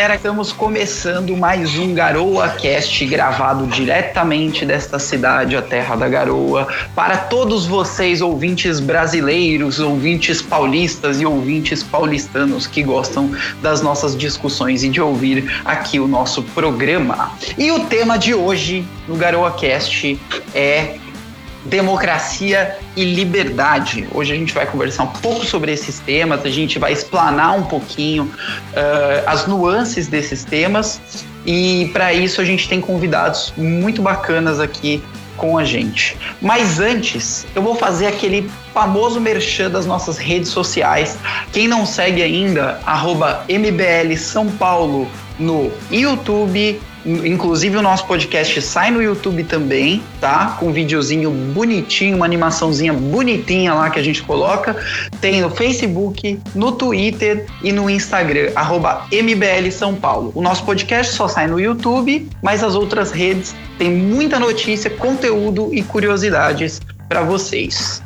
galera, estamos começando mais um Garoa Cast gravado diretamente desta cidade, a terra da garoa, para todos vocês ouvintes brasileiros, ouvintes paulistas e ouvintes paulistanos que gostam das nossas discussões e de ouvir aqui o nosso programa. E o tema de hoje no Garoa Cast é democracia e liberdade. Hoje a gente vai conversar um pouco sobre esses temas, a gente vai explanar um pouquinho uh, as nuances desses temas e para isso a gente tem convidados muito bacanas aqui com a gente. Mas antes, eu vou fazer aquele famoso merchan das nossas redes sociais. Quem não segue ainda, arroba MBL São Paulo no YouTube, Inclusive o nosso podcast sai no YouTube também, tá? Com um videozinho bonitinho, uma animaçãozinha bonitinha lá que a gente coloca. Tem no Facebook, no Twitter e no Instagram, arroba MBL São Paulo. O nosso podcast só sai no YouTube, mas as outras redes tem muita notícia, conteúdo e curiosidades para vocês.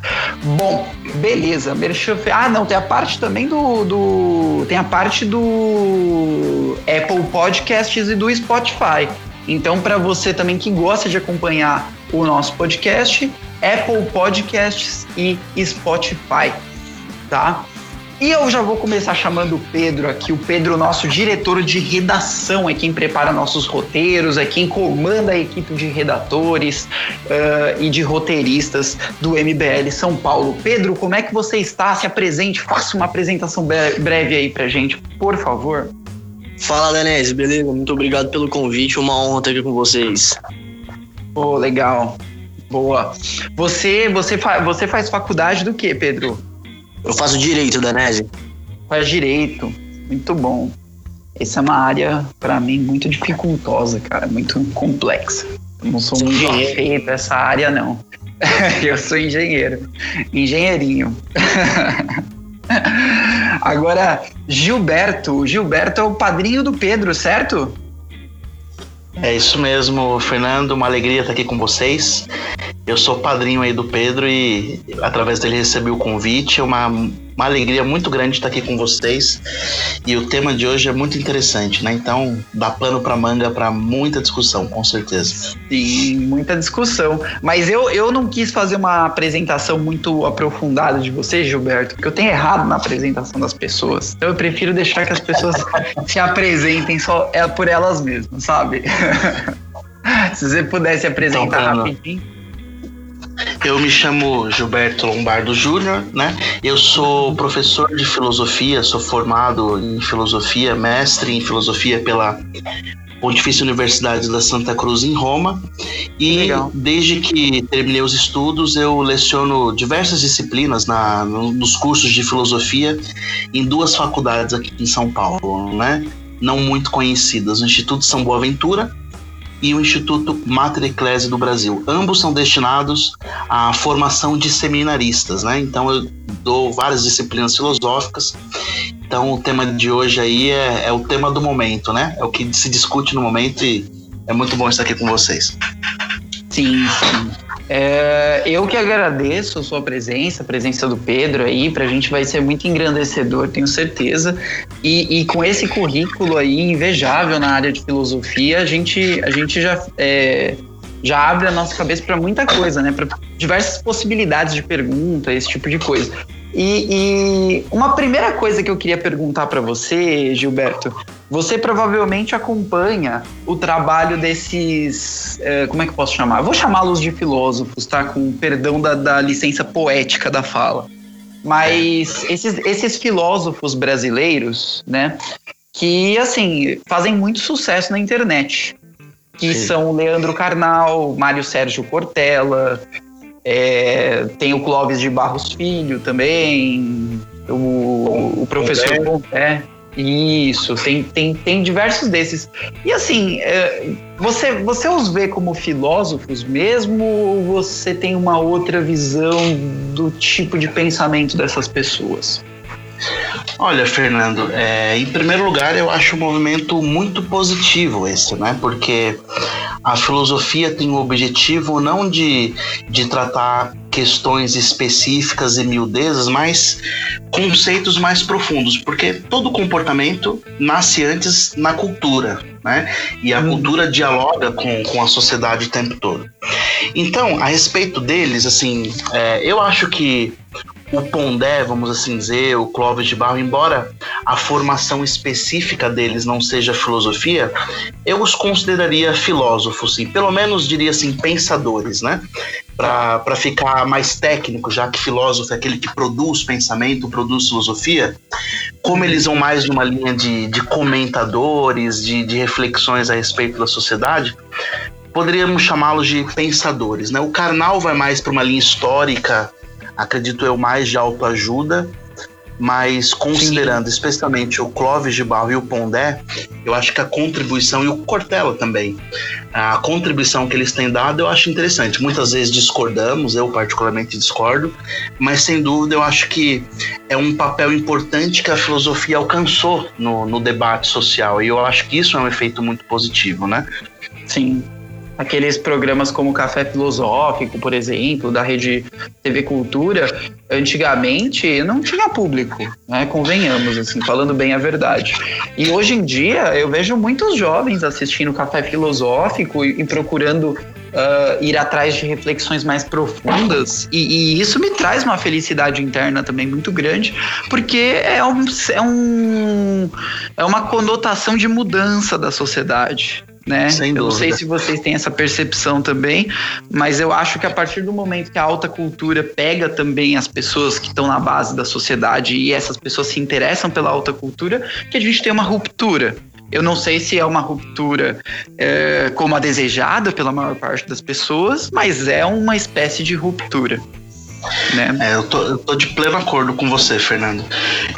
Bom, beleza. Ah, não, tem a parte também do, do. Tem a parte do Apple Podcasts e do Spotify. Então, para você também que gosta de acompanhar o nosso podcast, Apple Podcasts e Spotify, tá? E eu já vou começar chamando o Pedro aqui. O Pedro, nosso diretor de redação, é quem prepara nossos roteiros, é quem comanda a equipe de redatores uh, e de roteiristas do MBL São Paulo. Pedro, como é que você está? Se apresente, faça uma apresentação breve aí pra gente, por favor. Fala, Danese, beleza? Muito obrigado pelo convite, uma honra estar aqui com vocês. Pô, legal. Boa. Você, você, fa você faz faculdade do que, Pedro? Eu faço direito, Danese. Faz direito. Muito bom. Essa é uma área, para mim, muito dificultosa, cara. Muito complexa. Eu não sou muito afeito a essa área, não. eu sou engenheiro. Engenheirinho. Agora, Gilberto. Gilberto é o padrinho do Pedro, certo? É isso mesmo, Fernando. Uma alegria estar aqui com vocês. Eu sou padrinho aí do Pedro e através dele recebi o convite. É uma, uma alegria muito grande estar aqui com vocês. E o tema de hoje é muito interessante, né? Então, dá pano para manga para muita discussão, com certeza. Sim, muita discussão. Mas eu, eu não quis fazer uma apresentação muito aprofundada de você, Gilberto, porque eu tenho errado na apresentação das pessoas. Então, eu prefiro deixar que as pessoas se apresentem só é por elas mesmas, sabe? Se você pudesse apresentar então, rapidinho. Eu me chamo Gilberto Lombardo Júnior, né? Eu sou professor de filosofia, sou formado em filosofia, mestre em filosofia pela Pontifícia Universidade da Santa Cruz em Roma. E Legal. desde que terminei os estudos, eu leciono diversas disciplinas na, nos cursos de filosofia em duas faculdades aqui em São Paulo, né? Não muito conhecidas, o Instituto São Boaventura e o Instituto Mater Ecclesi do Brasil. Ambos são destinados à formação de seminaristas, né? Então eu dou várias disciplinas filosóficas. Então o tema de hoje aí é, é o tema do momento, né? É o que se discute no momento e é muito bom estar aqui com vocês. Sim, sim. É, eu que agradeço a sua presença, a presença do Pedro aí, para a gente vai ser muito engrandecedor, tenho certeza. E, e, com esse currículo aí invejável na área de filosofia, a gente, a gente já, é, já abre a nossa cabeça para muita coisa, né? Para diversas possibilidades de pergunta, esse tipo de coisa. E, e uma primeira coisa que eu queria perguntar para você, Gilberto, você provavelmente acompanha o trabalho desses. É, como é que eu posso chamar? Eu vou chamá-los de filósofos, tá? Com perdão da, da licença poética da fala. Mas esses, esses filósofos brasileiros, né? Que, assim, fazem muito sucesso na internet. Que Sim. são Leandro Carnal, Mário Sérgio Cortella, é, tem o Clóvis de Barros Filho também, o, o professor. Isso, tem, tem, tem diversos desses. E assim, é, você, você os vê como filósofos mesmo ou você tem uma outra visão do tipo de pensamento dessas pessoas? Olha, Fernando, é, em primeiro lugar, eu acho um movimento muito positivo esse, né? Porque a filosofia tem o objetivo não de, de tratar questões específicas e miudezas, mas conceitos mais profundos, porque todo comportamento nasce antes na cultura, né? E a hum. cultura dialoga com, com a sociedade o tempo todo. Então, a respeito deles, assim, é, eu acho que o Pondé, vamos assim dizer, o Clóvis de Barro, embora a formação específica deles não seja filosofia, eu os consideraria filósofos, e pelo menos diria assim, pensadores, né? Para ficar mais técnico, já que filósofo é aquele que produz pensamento, produz filosofia, como eles vão mais numa linha de, de comentadores, de, de reflexões a respeito da sociedade, poderíamos chamá-los de pensadores. Né? O Karnal vai mais para uma linha histórica, acredito eu, mais de autoajuda, mas considerando Sim. especialmente o Clóvis de Barro e o Pondé, eu acho que a contribuição, e o Cortella também, a contribuição que eles têm dado eu acho interessante. Muitas vezes discordamos, eu particularmente discordo, mas sem dúvida eu acho que é um papel importante que a filosofia alcançou no, no debate social, e eu acho que isso é um efeito muito positivo, né? Sim, aqueles programas como Café Filosófico, por exemplo, da rede TV Cultura, antigamente não tinha público, né? Convenhamos, assim, falando bem a verdade. E hoje em dia eu vejo muitos jovens assistindo Café Filosófico e, e procurando Uh, ir atrás de reflexões mais profundas e, e, isso me traz uma felicidade interna também muito grande porque é, um, é, um, é uma conotação de mudança da sociedade né? Sem eu não sei se vocês têm essa percepção também, mas eu acho que a partir do momento que a alta cultura pega também as pessoas que estão na base da sociedade e essas pessoas se interessam pela alta cultura, que a gente tem uma ruptura. Eu não sei se é uma ruptura é, como a desejada pela maior parte das pessoas, mas é uma espécie de ruptura. Né? É, eu, tô, eu tô de pleno acordo com você, Fernando.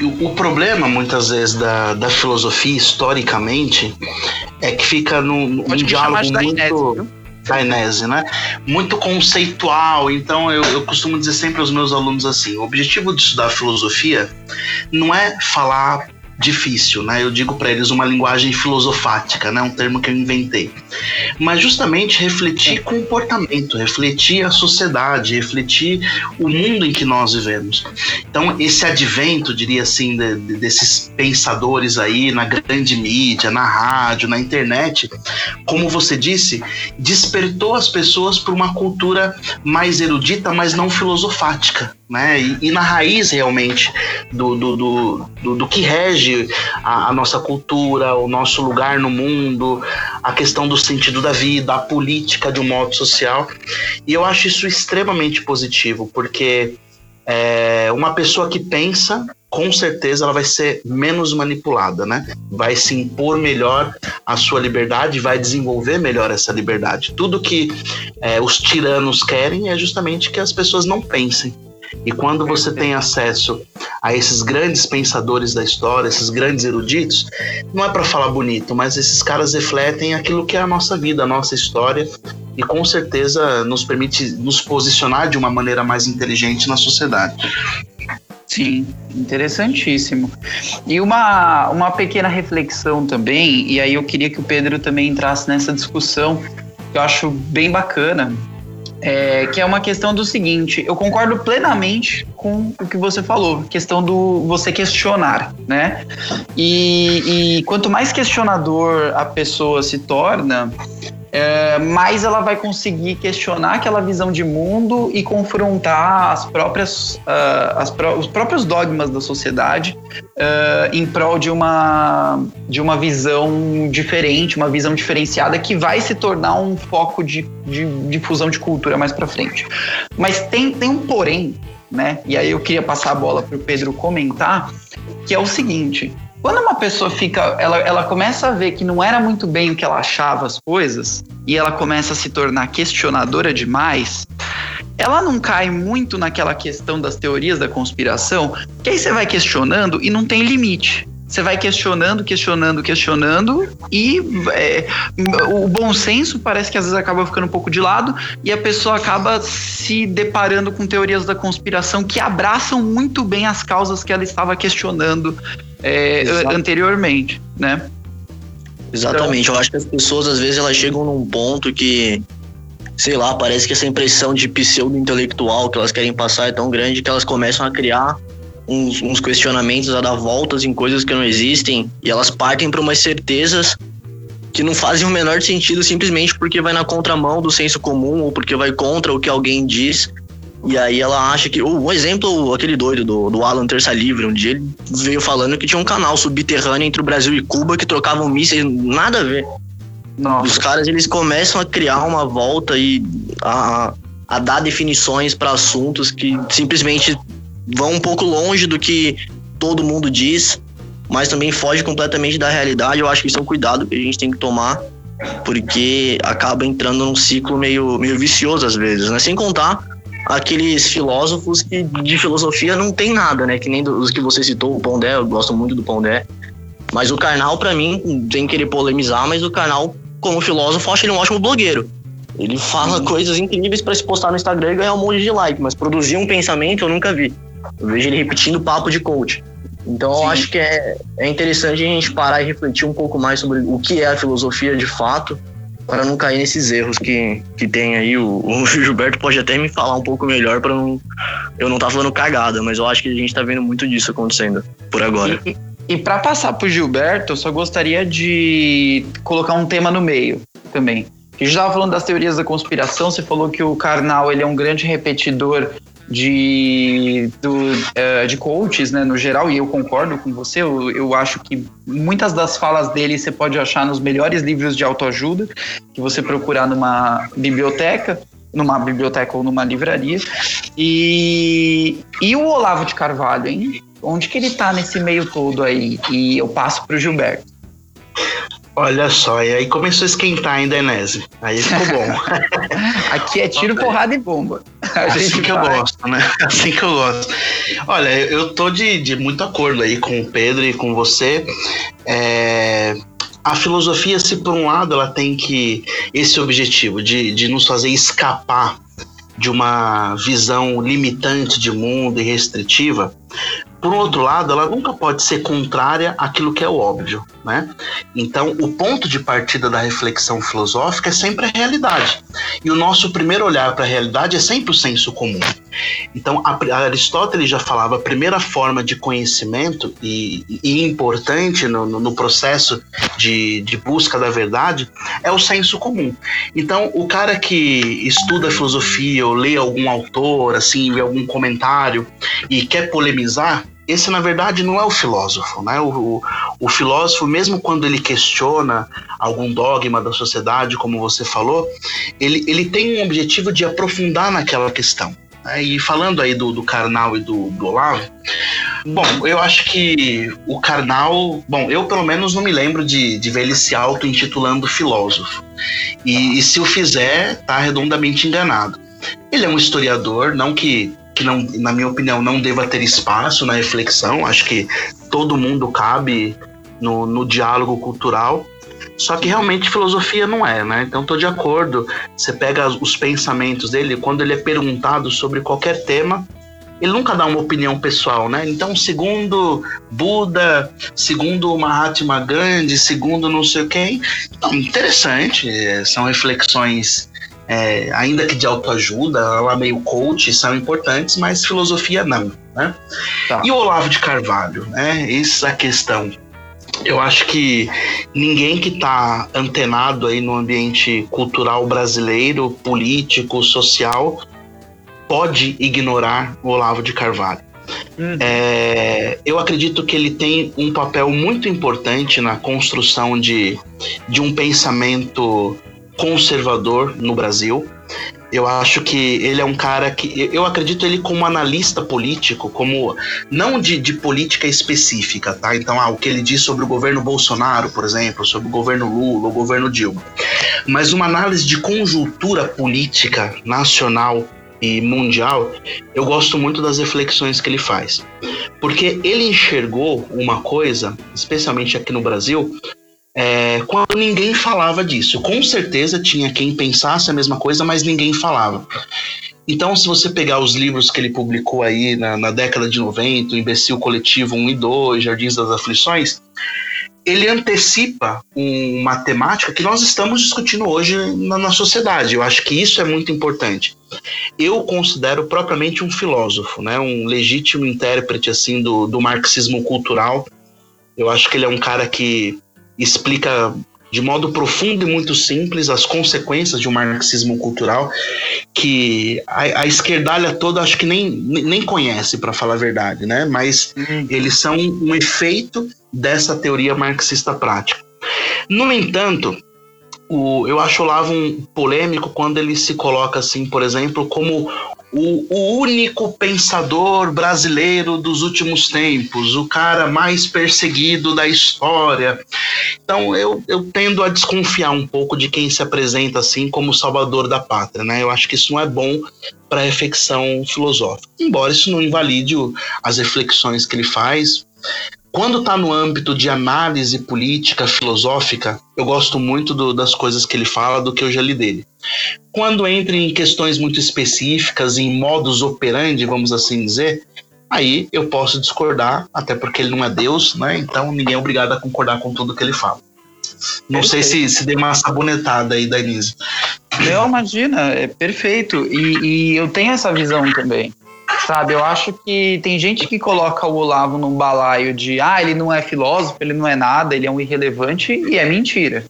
O, o problema, muitas vezes, da, da filosofia, historicamente, é que fica num, num diálogo muito. Da Inese, né? Muito conceitual. Então, eu, eu costumo dizer sempre aos meus alunos assim: o objetivo de estudar filosofia não é falar difícil, né? Eu digo para eles uma linguagem filosofática, né? Um termo que eu inventei. Mas justamente refletir comportamento, refletir a sociedade, refletir o mundo em que nós vivemos. Então, esse advento, diria assim, de, de, desses pensadores aí na grande mídia, na rádio, na internet, como você disse, despertou as pessoas para uma cultura mais erudita, mas não filosofática né? E, e, na raiz realmente do, do, do, do, do que rege a, a, nossa cultura, o nosso lugar no mundo, a questão do sentido da vida, a política de um modo social. E eu acho isso extremamente positivo, porque é, uma pessoa que pensa, com certeza ela vai ser menos manipulada, né? Vai se impor melhor a sua liberdade, vai desenvolver melhor essa liberdade. Tudo que é, os tiranos querem é justamente que as pessoas não pensem e quando você tem acesso a esses grandes pensadores da história, esses grandes eruditos, não é para falar bonito, mas esses caras refletem aquilo que é a nossa vida, a nossa história e com certeza nos permite nos posicionar de uma maneira mais inteligente na sociedade. Sim, interessantíssimo. E uma, uma pequena reflexão também, e aí eu queria que o Pedro também entrasse nessa discussão, que eu acho bem bacana, é, que é uma questão do seguinte, eu concordo plenamente com o que você falou, questão do você questionar, né? E, e quanto mais questionador a pessoa se torna, é, mais ela vai conseguir questionar aquela visão de mundo e confrontar as próprias, uh, as os próprios dogmas da sociedade uh, em prol de uma, de uma visão diferente, uma visão diferenciada que vai se tornar um foco de, de difusão de cultura mais para frente. Mas tem, tem um porém, né? E aí eu queria passar a bola para o Pedro comentar, que é o seguinte quando uma pessoa fica, ela, ela começa a ver que não era muito bem o que ela achava as coisas, e ela começa a se tornar questionadora demais, ela não cai muito naquela questão das teorias da conspiração, que aí você vai questionando e não tem limite. Você vai questionando, questionando, questionando, e é, o bom senso parece que às vezes acaba ficando um pouco de lado, e a pessoa acaba se deparando com teorias da conspiração que abraçam muito bem as causas que ela estava questionando é, anteriormente, né? Exatamente, então, eu acho que as pessoas às vezes elas chegam num ponto que, sei lá, parece que essa impressão de pseudo-intelectual que elas querem passar é tão grande que elas começam a criar uns, uns questionamentos, a dar voltas em coisas que não existem e elas partem para umas certezas que não fazem o menor sentido simplesmente porque vai na contramão do senso comum ou porque vai contra o que alguém diz. E aí ela acha que. Um exemplo, aquele doido do, do Alan Terça Livre, um dia ele veio falando que tinha um canal subterrâneo entre o Brasil e Cuba que trocavam mísseis, nada a ver. Nossa. Os caras eles começam a criar uma volta e a, a dar definições para assuntos que simplesmente vão um pouco longe do que todo mundo diz mas também foge completamente da realidade. Eu acho que isso é um cuidado que a gente tem que tomar, porque acaba entrando num ciclo meio, meio vicioso às vezes, né? Sem contar aqueles filósofos que de filosofia não tem nada, né? Que nem os que você citou, o Pondé, eu gosto muito do Pondé. Mas o Karnal, para mim, sem querer polemizar, mas o Karnal, como filósofo, eu acho ele um ótimo blogueiro. Ele fala coisas incríveis para se postar no Instagram e ganhar um monte de like, mas produzir um pensamento eu nunca vi. Eu vejo ele repetindo papo de coach. Então Sim. eu acho que é, é interessante a gente parar e refletir um pouco mais sobre o que é a filosofia de fato, para não cair nesses erros que, que tem aí. O, o Gilberto pode até me falar um pouco melhor para não eu não estar tá falando cagada, mas eu acho que a gente está vendo muito disso acontecendo por agora. E, e para passar pro Gilberto, eu só gostaria de colocar um tema no meio também. A gente estava falando das teorias da conspiração, você falou que o Karnal ele é um grande repetidor de, do, uh, de coaches, né, no geral, e eu concordo com você, eu, eu acho que muitas das falas dele você pode achar nos melhores livros de autoajuda, que você procurar numa biblioteca, numa biblioteca ou numa livraria. E, e o Olavo de Carvalho, hein? Onde que ele tá nesse meio todo aí? E eu passo pro Gilberto. Olha só, e aí começou a esquentar ainda, Enese. Aí ficou bom. Aqui é tiro, porrada e bomba. A assim que vai. eu gosto, né? Assim que eu gosto. Olha, eu tô de, de muito acordo aí com o Pedro e com você. É, a filosofia, se por um lado ela tem que esse objetivo de, de nos fazer escapar de uma visão limitante de mundo e restritiva, por outro lado, ela nunca pode ser contrária àquilo que é óbvio, né? Então, o ponto de partida da reflexão filosófica é sempre a realidade. E o nosso primeiro olhar para a realidade é sempre o senso comum. Então, Aristóteles já falava a primeira forma de conhecimento e, e importante no, no, processo de, de busca da verdade é o senso comum. Então, o cara que estuda filosofia ou lê algum autor, assim, algum comentário e quer polemizar, esse na verdade não é o filósofo, né? O, o, o, filósofo, mesmo quando ele questiona algum dogma da sociedade, como você falou, ele, ele tem um objetivo de aprofundar naquela questão. Né? E falando aí do, do Karnal e do, do Olavo, bom, eu acho que o Karnal, bom, eu pelo menos não me lembro de, de ver ele se auto-intitulando filósofo. E, e se o fizer, tá redondamente enganado. Ele é um historiador, não que que não, na minha opinião, não deva ter espaço na reflexão. Acho que todo mundo cabe no, no diálogo cultural. Só que realmente filosofia não é, né? Então estou de acordo. Você pega os pensamentos dele, quando ele é perguntado sobre qualquer tema, ele nunca dá uma opinião pessoal, né? Então, segundo Buda, segundo Mahatma Gandhi, segundo não sei quem. Então, interessante, é, são reflexões é, ainda que de autoajuda, ela meio coach, são importantes, mas filosofia não, né? Tá. E o Olavo de Carvalho, né? Essa é questão. Eu acho que ninguém que está antenado aí no ambiente cultural brasileiro, político, social, pode ignorar o Olavo de Carvalho. Uhum. É, eu acredito que ele tem um papel muito importante na construção de, de um pensamento conservador no Brasil. Eu acho que ele é um cara que. Eu acredito ele como analista político, como. Não de, de política específica, tá? Então, ah, o que ele diz sobre o governo Bolsonaro, por exemplo, sobre o governo Lula, o governo Dilma. Mas uma análise de conjuntura política nacional e mundial, eu gosto muito das reflexões que ele faz. Porque ele enxergou uma coisa, especialmente aqui no Brasil, é, quando ninguém falava disso. Com certeza tinha quem pensasse a mesma coisa, mas ninguém falava. Então, se você pegar os livros que ele publicou aí na, na década de 90, o Imbecil Coletivo 1 e 2, Jardins das Aflições, ele antecipa uma temática que nós estamos discutindo hoje na, na sociedade. Eu acho que isso é muito importante. Eu considero propriamente um filósofo, né? um legítimo intérprete assim do, do marxismo cultural. Eu acho que ele é um cara que explica de modo profundo e muito simples as consequências de um marxismo cultural que a, a esquerdalha toda acho que nem, nem conhece, para falar a verdade, né? Mas uhum. eles são um efeito dessa teoria marxista prática. No entanto, o, eu acho o Olavo um polêmico quando ele se coloca assim, por exemplo, como o, o, único pensador brasileiro dos últimos tempos, o cara mais perseguido da história. Então eu, eu tendo a desconfiar um pouco de quem se apresenta assim como salvador da pátria, né? Eu acho que isso não é bom para a reflexão filosófica. Embora isso não invalide as reflexões que ele faz, quando está no âmbito de análise política, filosófica, eu gosto muito do, das coisas que ele fala do que eu já li dele. Quando entra em questões muito específicas, em modus operandi, vamos assim dizer, aí eu posso discordar, até porque ele não é Deus, né? Então ninguém é obrigado a concordar com tudo que ele fala. Não perfeito. sei se, se dei uma sabonetada aí, Denise. Não, imagina, é perfeito. E, e eu tenho essa visão também. Sabe, eu acho que tem gente que coloca o Olavo num balaio de ah, ele não é filósofo, ele não é nada, ele é um irrelevante, e é mentira,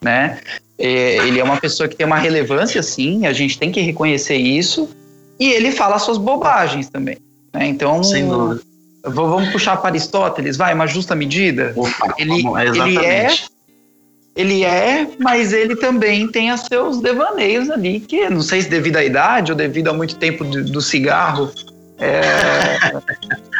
né? É, ele é uma pessoa que tem uma relevância, sim, a gente tem que reconhecer isso, e ele fala suas bobagens também, né? Então, Sem dúvida. vamos puxar para Aristóteles, vai, uma justa medida? Opa, ele, vamos, ele é ele é, mas ele também tem os seus devaneios ali, que não sei se devido à idade ou devido a muito tempo do, do cigarro, é,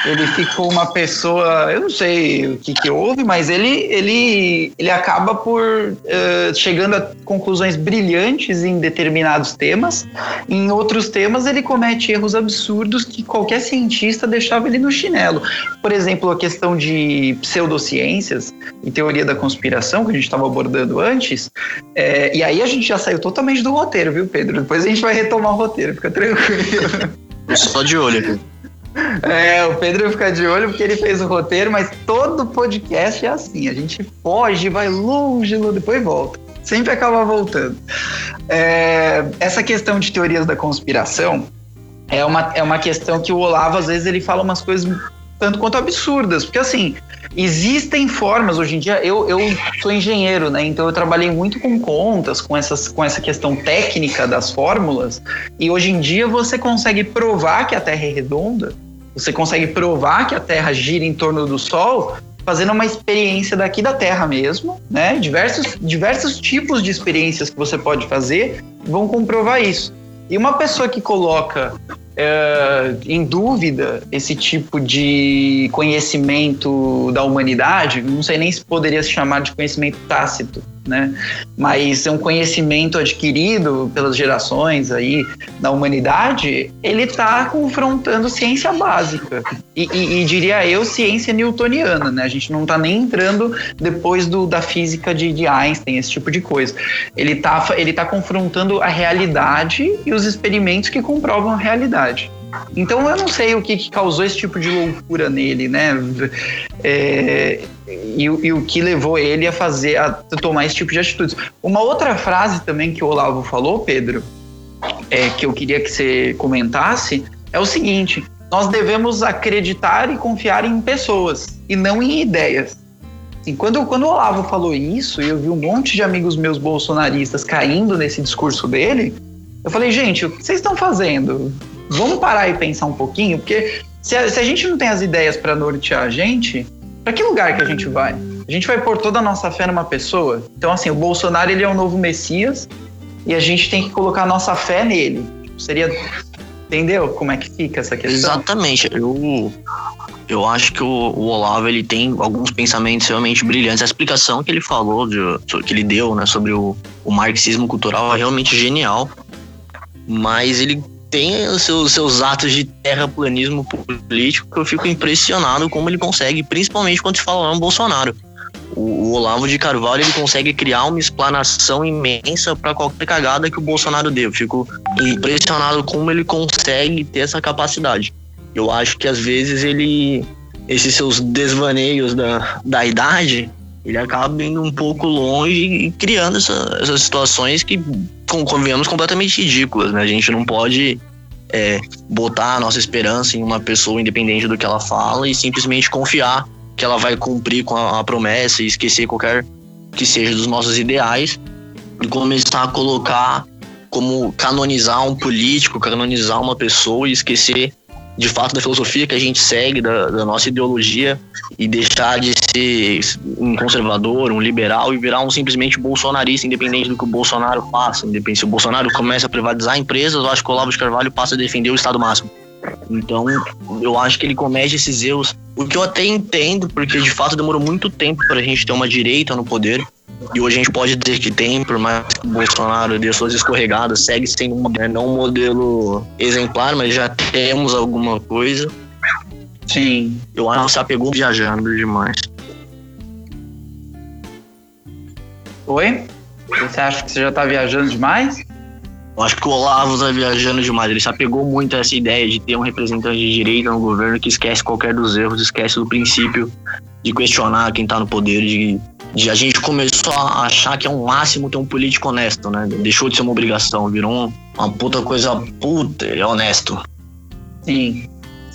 ele ficou uma pessoa, eu não sei o que, que houve, mas ele, ele, ele acaba por uh, chegando a conclusões brilhantes em determinados temas. Em outros temas, ele comete erros absurdos que qualquer cientista deixava ele no chinelo. Por exemplo, a questão de pseudociências e teoria da conspiração, que a gente estava abordando antes. É, e aí a gente já saiu totalmente do roteiro, viu, Pedro? Depois a gente vai retomar o roteiro, fica tranquilo. Eu só de olho aqui. É, o Pedro fica de olho porque ele fez o roteiro, mas todo podcast é assim. A gente foge, vai longe, depois volta. Sempre acaba voltando. É, essa questão de teorias da conspiração é uma, é uma questão que o Olavo, às vezes, ele fala umas coisas tanto quanto absurdas. Porque, assim, existem formas, hoje em dia, eu, eu sou engenheiro, né? Então eu trabalhei muito com contas, com, essas, com essa questão técnica das fórmulas, e hoje em dia você consegue provar que a Terra é redonda, você consegue provar que a Terra gira em torno do Sol, fazendo uma experiência daqui da Terra mesmo, né? Diversos, diversos tipos de experiências que você pode fazer vão comprovar isso. E uma pessoa que coloca é, em dúvida esse tipo de conhecimento da humanidade, não sei nem se poderia se chamar de conhecimento tácito, né? Mas é um conhecimento adquirido pelas gerações aí da humanidade, ele está confrontando ciência básica e, e, e, diria eu ciência newtoniana, né? A gente não está nem entrando depois do, da física de, de Einstein, esse tipo de coisa. Ele está ele tá confrontando a realidade e os experimentos que comprovam a realidade. Então eu não sei o que, que causou esse tipo de loucura nele, né? É, e, e, o que levou ele a fazer, a tomar esse tipo de atitudes. Uma outra frase também que o Olavo falou, Pedro, é, que eu queria que você comentasse, é o seguinte: nós devemos acreditar e confiar em pessoas e não em ideias. Assim, quando, quando o Olavo falou isso, e eu vi um monte de amigos meus bolsonaristas caindo nesse discurso dele, eu falei, gente, o que vocês estão fazendo? Vamos parar e pensar um pouquinho, porque se a, se a gente não tem as ideias para nortear a gente, para que lugar que a gente vai? A gente vai pôr toda a nossa fé numa pessoa? Então, assim, o Bolsonaro ele é o novo Messias e a gente tem que colocar a nossa fé nele. Seria. Entendeu como é que fica essa questão? Exatamente. Eu, eu acho que o, o, Olavo ele tem alguns pensamentos realmente brilhantes. A explicação que ele falou, de, que ele deu né, sobre o, o marxismo cultural é realmente genial. Mas ele tem os seus, seus atos de terraplanismo político que eu fico impressionado como ele consegue, principalmente quando se fala no Bolsonaro. O, o Olavo de Carvalho ele consegue criar uma explanação imensa para qualquer cagada que o Bolsonaro dê. Eu fico impressionado como ele consegue ter essa capacidade. Eu acho que às vezes ele, esses seus desvaneios da, da idade, ele acaba indo um pouco longe e criando essa, essas situações que convenhamos completamente ridículas, né? A gente não pode é, botar a nossa esperança em uma pessoa independente do que ela fala e simplesmente confiar que ela vai cumprir com a, a promessa e esquecer qualquer que seja dos nossos ideais e começar a colocar como canonizar um político, canonizar uma pessoa e esquecer de fato da filosofia que a gente segue, da, da, nossa ideologia e deixar de ser um conservador, um liberal e virar um simplesmente bolsonarista, independente do que o Bolsonaro faça. Independente se o Bolsonaro começa a privatizar empresas, eu acho que o Olavo de Carvalho passa a defender o Estado máximo. Então, eu acho que ele comete esses erros, o que eu até entendo, porque de fato demorou muito tempo para a gente ter uma direita no poder. E hoje a gente pode dizer que tem, por mais que o Bolsonaro dê suas escorregadas, segue sendo um, né, não um modelo exemplar, mas já temos alguma coisa. Sim. Eu acho que se apegou viajando demais. Oi? Você acha que você já tá viajando demais? Eu acho que o Olavo tá viajando demais. Ele se apegou muito a essa ideia de ter um representante de direita no governo que esquece qualquer dos erros, esquece do princípio de questionar quem tá no poder, de, de a gente começou a achar que é um máximo ter um político honesto, né? Deixou de ser uma obrigação, virou uma puta coisa puta, ele é honesto. Sim,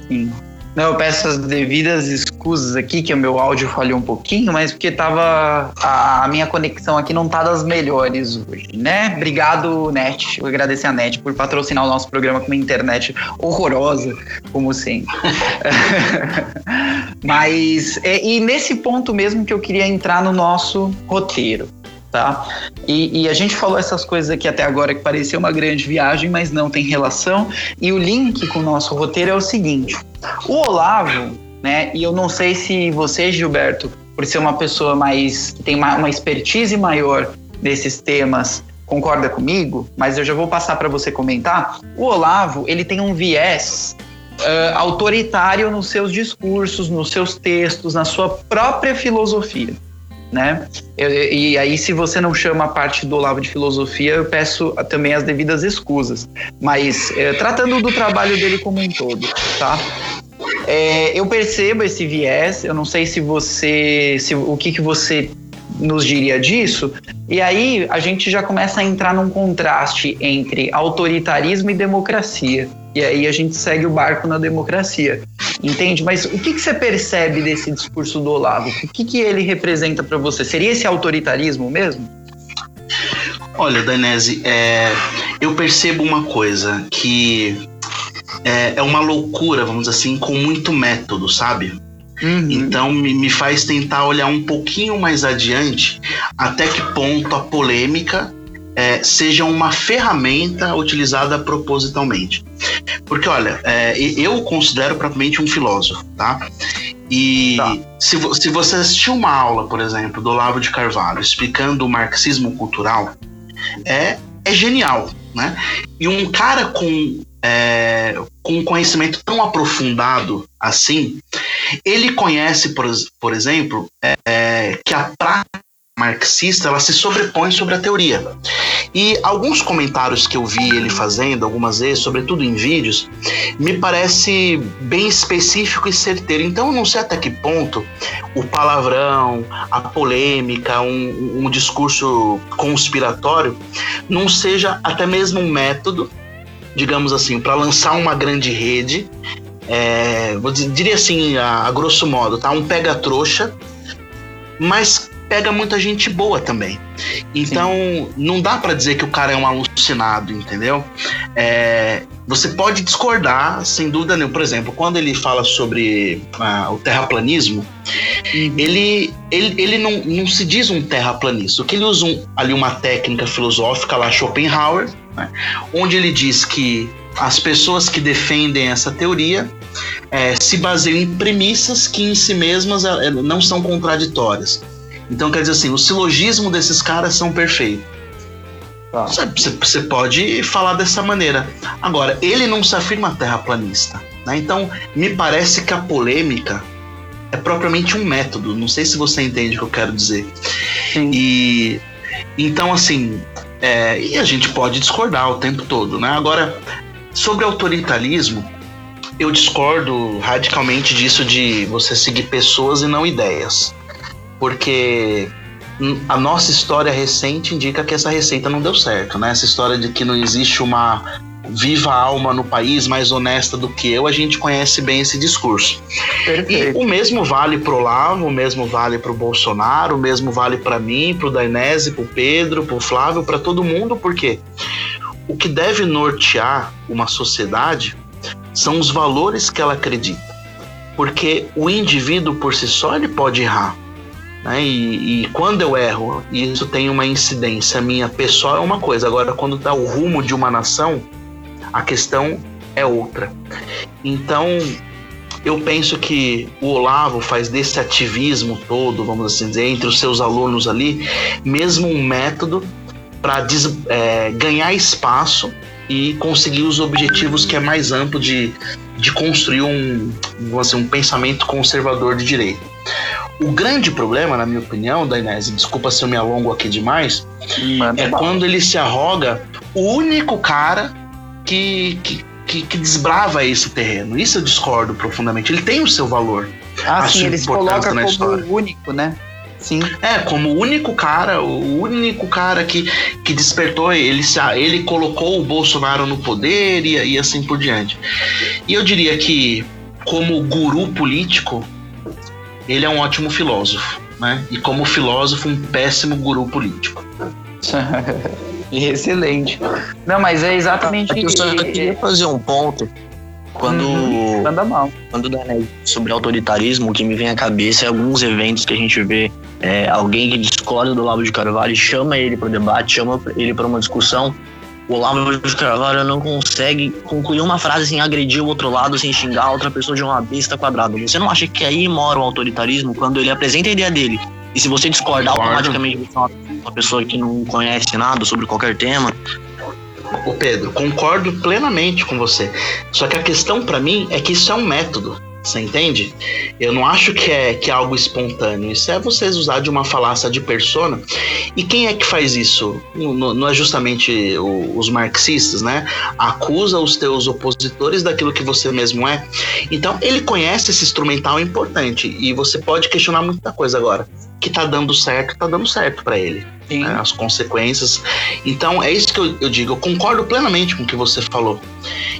sim. Eu peço as devidas escusas aqui, que o meu áudio falhou um pouquinho, mas porque tava. A, a minha conexão aqui não tá das melhores hoje, né? Obrigado, NET. Eu agradecer a NET por patrocinar o nosso programa com uma internet horrorosa, como sempre. mas. E, e nesse ponto mesmo que eu queria entrar no nosso roteiro tá? E, e, a gente falou essas coisas aqui até agora que parecia uma grande viagem, mas não tem relação. E o link com o nosso roteiro é o seguinte: o Olavo, né? E eu não sei se você, Gilberto, por ser uma pessoa mais que tem uma expertise maior nesses temas, concorda comigo, mas eu já vou passar para você comentar. O Olavo, ele tem um viés uh, autoritário nos seus discursos, nos seus textos, na sua própria filosofia né? E aí, se você não chama a parte do Olavo de filosofia, eu peço também as devidas escusas. Mas é, tratando do trabalho dele como um todo, tá? É, eu percebo esse viés. Eu não sei se você, se o que, que você nos diria disso. E aí a gente já começa a entrar num contraste entre autoritarismo e democracia. E aí a gente segue o barco na democracia. Entende? Mas o que, que você percebe desse discurso do Olavo? O que, que ele representa para você? Seria esse autoritarismo mesmo? Olha, Danese, é, eu percebo uma coisa que é, é, uma loucura, vamos dizer assim, com muito método, sabe? Uhum. Então me, me faz tentar olhar um pouquinho mais adiante até que ponto a polêmica é, seja uma ferramenta utilizada propositalmente. Porque, olha, é, eu considero propriamente um filósofo, tá? E tá. Se, se você assistiu uma aula, por exemplo, do Olavo de Carvalho explicando o marxismo cultural, é, é genial, né? E um cara com, é, com um conhecimento tão aprofundado assim, ele conhece, por, por exemplo, é, que a prática marxista ela se sobrepõe sobre a teoria. E alguns comentários que eu vi ele fazendo algumas vezes, sobretudo em vídeos, me parece bem específico e certeiro. Então eu não sei até que ponto o palavrão, a polêmica, um, um discurso conspiratório não seja até mesmo um método, digamos assim, para lançar uma grande rede. É, vou dizer, diria assim, a, a grosso modo, tá? Um pega-trouxa, mas pega muita gente boa também. Então, Sim. não dá para dizer que o cara é um alucinado, entendeu? É, você pode discordar, sem dúvida nenhuma. Por exemplo, quando ele fala sobre ah, o terraplanismo, uhum. ele, ele, ele não, não se diz um terraplanista. O que ele usa um, ali uma técnica filosófica lá, Schopenhauer, né, onde ele diz que as pessoas que defendem essa teoria é, se baseiam em premissas que em si mesmas é, não são contraditórias. Então quer dizer assim, o silogismo desses caras são perfeitos. Você tá. pode falar dessa maneira. Agora, ele não se afirma terraplanista. Né? Então, me parece que a polêmica é propriamente um método. Não sei se você entende o que eu quero dizer. Sim. E então, assim, é, e a gente pode discordar o tempo todo, né? Agora, sobre autoritarismo, eu discordo radicalmente disso de você seguir pessoas e não ideias. Porque a nossa história recente indica que essa receita não deu certo, né? Essa história de que não existe uma viva alma no país mais honesta do que eu, a gente conhece bem esse discurso. Perfeito. E o mesmo vale pro Olavo, o mesmo vale pro Bolsonaro, o mesmo vale para mim, pro Dainese, pro Pedro, pro Flávio, para todo mundo, porque o que deve nortear uma sociedade são os valores que ela acredita. Porque o indivíduo por si só ele pode errar. Né? E, e, quando eu erro, isso tem uma incidência minha pessoal é uma coisa. Agora, quando dá o rumo de uma nação, a questão é outra. Então, eu penso que o Olavo faz desse ativismo todo, vamos assim dizer, entre os seus alunos ali, mesmo um método para é, ganhar espaço e conseguir os objetivos que é mais amplo de, de construir um, assim, um pensamento conservador de direita. O grande problema, na minha opinião, da Inés, desculpa se eu me alongo aqui demais, Manda é quando ele se arroga o único cara que, que, que, que, desbrava esse terreno. Isso eu discordo profundamente. Ele tem o seu valor. Ah, sim, ele se coloca como história. único, né? Sim. É, como o único cara, o único cara que, que despertou, ele, ele colocou o Bolsonaro no poder e, e assim por diante. E eu diria que, como guru político, ele é um ótimo filósofo, né? E como filósofo, um péssimo guru político. Excelente. Não, mas é exatamente. Aqui eu só queria fazer um ponto. Quando. Uhum, mal. Quando dá né, sobre autoritarismo, o que me vem à cabeça é alguns eventos que a gente vê é, alguém que discorda do Olavo de Carvalho, chama ele para o debate, chama ele para uma discussão. O Olavo de Carvalho não consegue concluir uma frase sem agredir o outro lado, sem xingar a outra pessoa de uma besta quadrada. Você não acha que aí mora o autoritarismo quando ele apresenta a ideia dele? E se você discordar, automaticamente você é uma pessoa que não conhece nada sobre qualquer tema. Ô Pedro, concordo plenamente com você. Só que a questão para mim é que isso é um método. Você entende? Eu não acho que é, que é algo espontâneo. Isso é vocês usar de uma falácia de persona. E quem é que faz isso? Não, não é justamente o, os marxistas, né? Acusa os teus opositores daquilo que você mesmo é. Então, ele conhece esse instrumental importante. E você pode questionar muita coisa agora. Que tá dando certo, tá dando certo para ele. Né? As consequências. Então, é isso que eu, eu, digo. Eu concordo plenamente com o que você falou.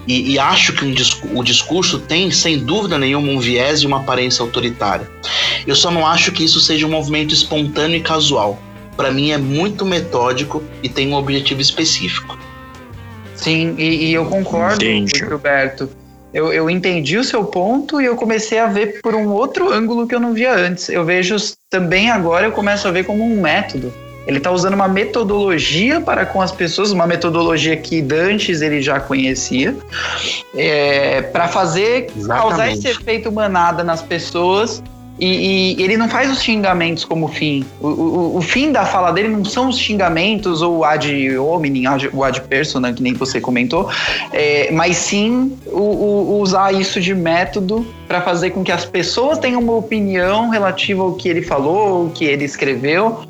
E, e acho que um, o discurso tem, sem dúvida nenhuma, um viés e uma aparência autoritária. Eu só não acho que isso seja um movimento espontâneo e casual. Para mim, é muito metódico e tem um objetivo específico. Sim, e, e eu concordo, Gilberto. Eu, eu entendi o seu ponto e eu comecei a ver por um outro ângulo que eu não via antes. Eu vejo também agora, eu começo a ver como um método ele está usando uma metodologia para com as pessoas, uma metodologia que antes ele já conhecia, é, para fazer Exatamente. causar esse efeito manada nas pessoas. E, e, ele não faz os xingamentos como fim. O, o, o, fim da fala dele não são os xingamentos ou ad hominem, o ad persona, que nem você comentou, é, mas sim o, usar isso de método para fazer com que as pessoas tenham uma opinião relativa ao que ele falou, o que ele escreveu,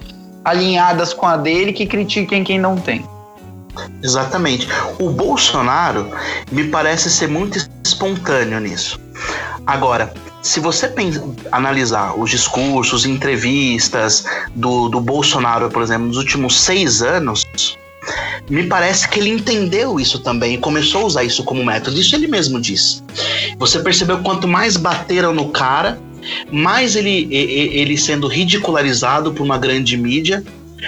alinhadas com a dele que critiquem quem não tem. Exatamente. O Bolsonaro me parece ser muito espontâneo nisso. Agora, se você analisar os discursos, entrevistas do, do Bolsonaro, por exemplo, nos últimos seis anos, me parece que ele entendeu isso também e começou a usar isso como método. Isso ele mesmo disse. Você percebeu quanto mais bateram no cara, mais ele, ele sendo ridicularizado por uma grande mídia,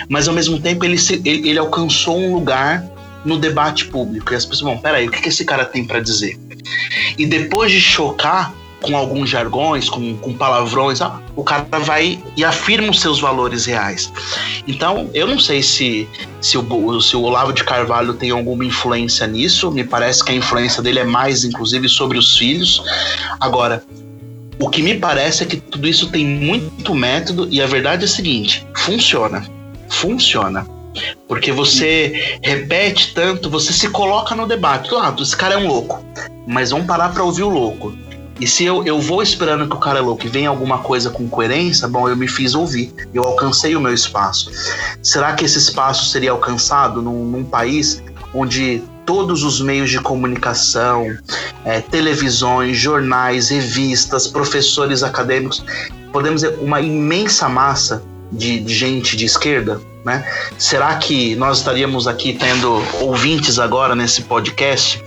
mas ao mesmo tempo ele, ele, ele alcançou um lugar no debate público. E as pessoas vão, peraí, o que, que esse cara tem para dizer? E depois de chocar com alguns jargões, com, com palavrões, o cara vai e afirma os seus valores reais. Então, eu não sei se, se, o, se o Olavo de Carvalho tem alguma influência nisso, me parece que a influência dele é mais, inclusive, sobre os filhos. Agora, o que me parece é que tudo isso tem muito método e a verdade é a seguinte: funciona. Funciona. Porque você repete tanto, você se coloca no debate. Ah, esse cara é um louco. Mas vamos parar para ouvir o louco. E se eu, eu vou esperando que o cara é louco e venha alguma coisa com coerência, bom, eu me fiz ouvir. Eu alcancei o meu espaço. Será que esse espaço seria alcançado num, num país onde todos os meios de comunicação, é, televisões, jornais, revistas, professores acadêmicos podemos dizer, uma imensa massa de, de gente de esquerda, né? Será que nós estaríamos aqui tendo ouvintes agora nesse podcast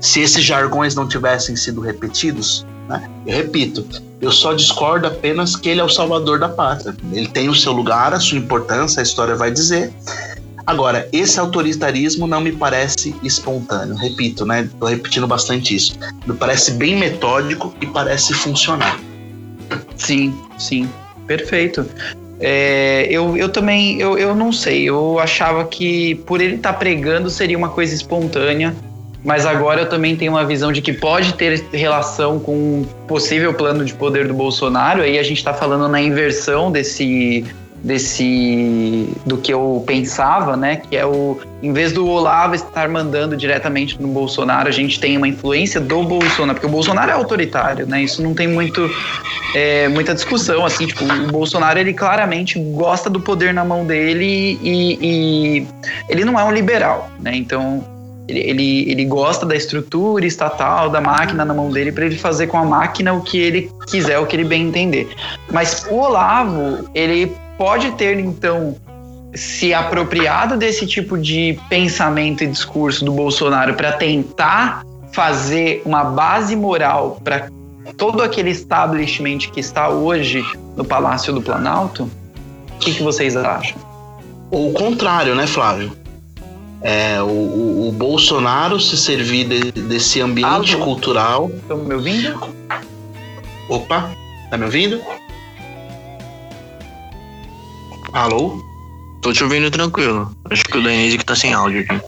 se esses jargões não tivessem sido repetidos? Né? Eu repito, eu só discordo apenas que ele é o salvador da pátria. Ele tem o seu lugar, a sua importância, a história vai dizer. Agora, esse autoritarismo não me parece espontâneo. Repito, né? Tô repetindo bastante isso. Me parece bem metódico e parece funcionar. Sim, sim. Perfeito. É, eu, eu também, eu, eu não sei, eu achava que por ele estar tá pregando seria uma coisa espontânea, mas agora eu também tenho uma visão de que pode ter relação com um possível plano de poder do Bolsonaro, aí a gente está falando na inversão desse desse do que eu pensava, né? Que é o em vez do Olavo estar mandando diretamente no Bolsonaro, a gente tem uma influência do Bolsonaro, porque o Bolsonaro é autoritário, né? Isso não tem muito é, muita discussão, assim, tipo, o Bolsonaro ele claramente gosta do poder na mão dele e, e ele não é um liberal, né? Então ele, ele, ele, gosta da estrutura estatal, da máquina na mão dele, para ele fazer com a máquina o que ele quiser, o que ele bem entender. Mas o Olavo, ele pode ter, então, se apropriado desse tipo de pensamento e discurso do Bolsonaro para tentar fazer uma base moral para todo aquele establishment que está hoje no Palácio do Planalto? O que, que vocês acham? Ou o contrário, né, Flávio? É, o, o, o Bolsonaro se servir de, desse ambiente Alô? cultural. Estão me ouvindo? Opa, tá me ouvindo? Alô? Tô te ouvindo tranquilo. Acho que o Denise que tá sem áudio aqui.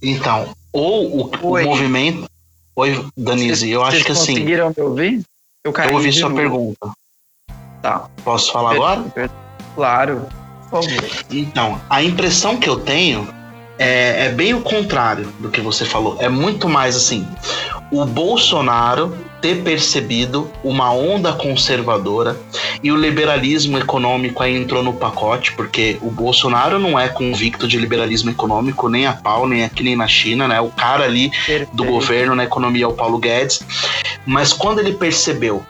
Então, ou o, o movimento. Oi, Danise, eu acho que assim. conseguiram me ouvir? Eu, eu ouvi sua novo. pergunta. Tá. Posso falar agora? Claro. Então, a impressão que eu tenho é, é, bem o contrário do que você falou. É muito mais assim: o Bolsonaro ter percebido uma onda conservadora e o liberalismo econômico aí entrou no pacote, porque o Bolsonaro não é convicto de liberalismo econômico nem a pau, nem aqui nem na China, né? O cara ali Perfeito. do governo na economia é o Paulo Guedes. Mas quando ele percebeu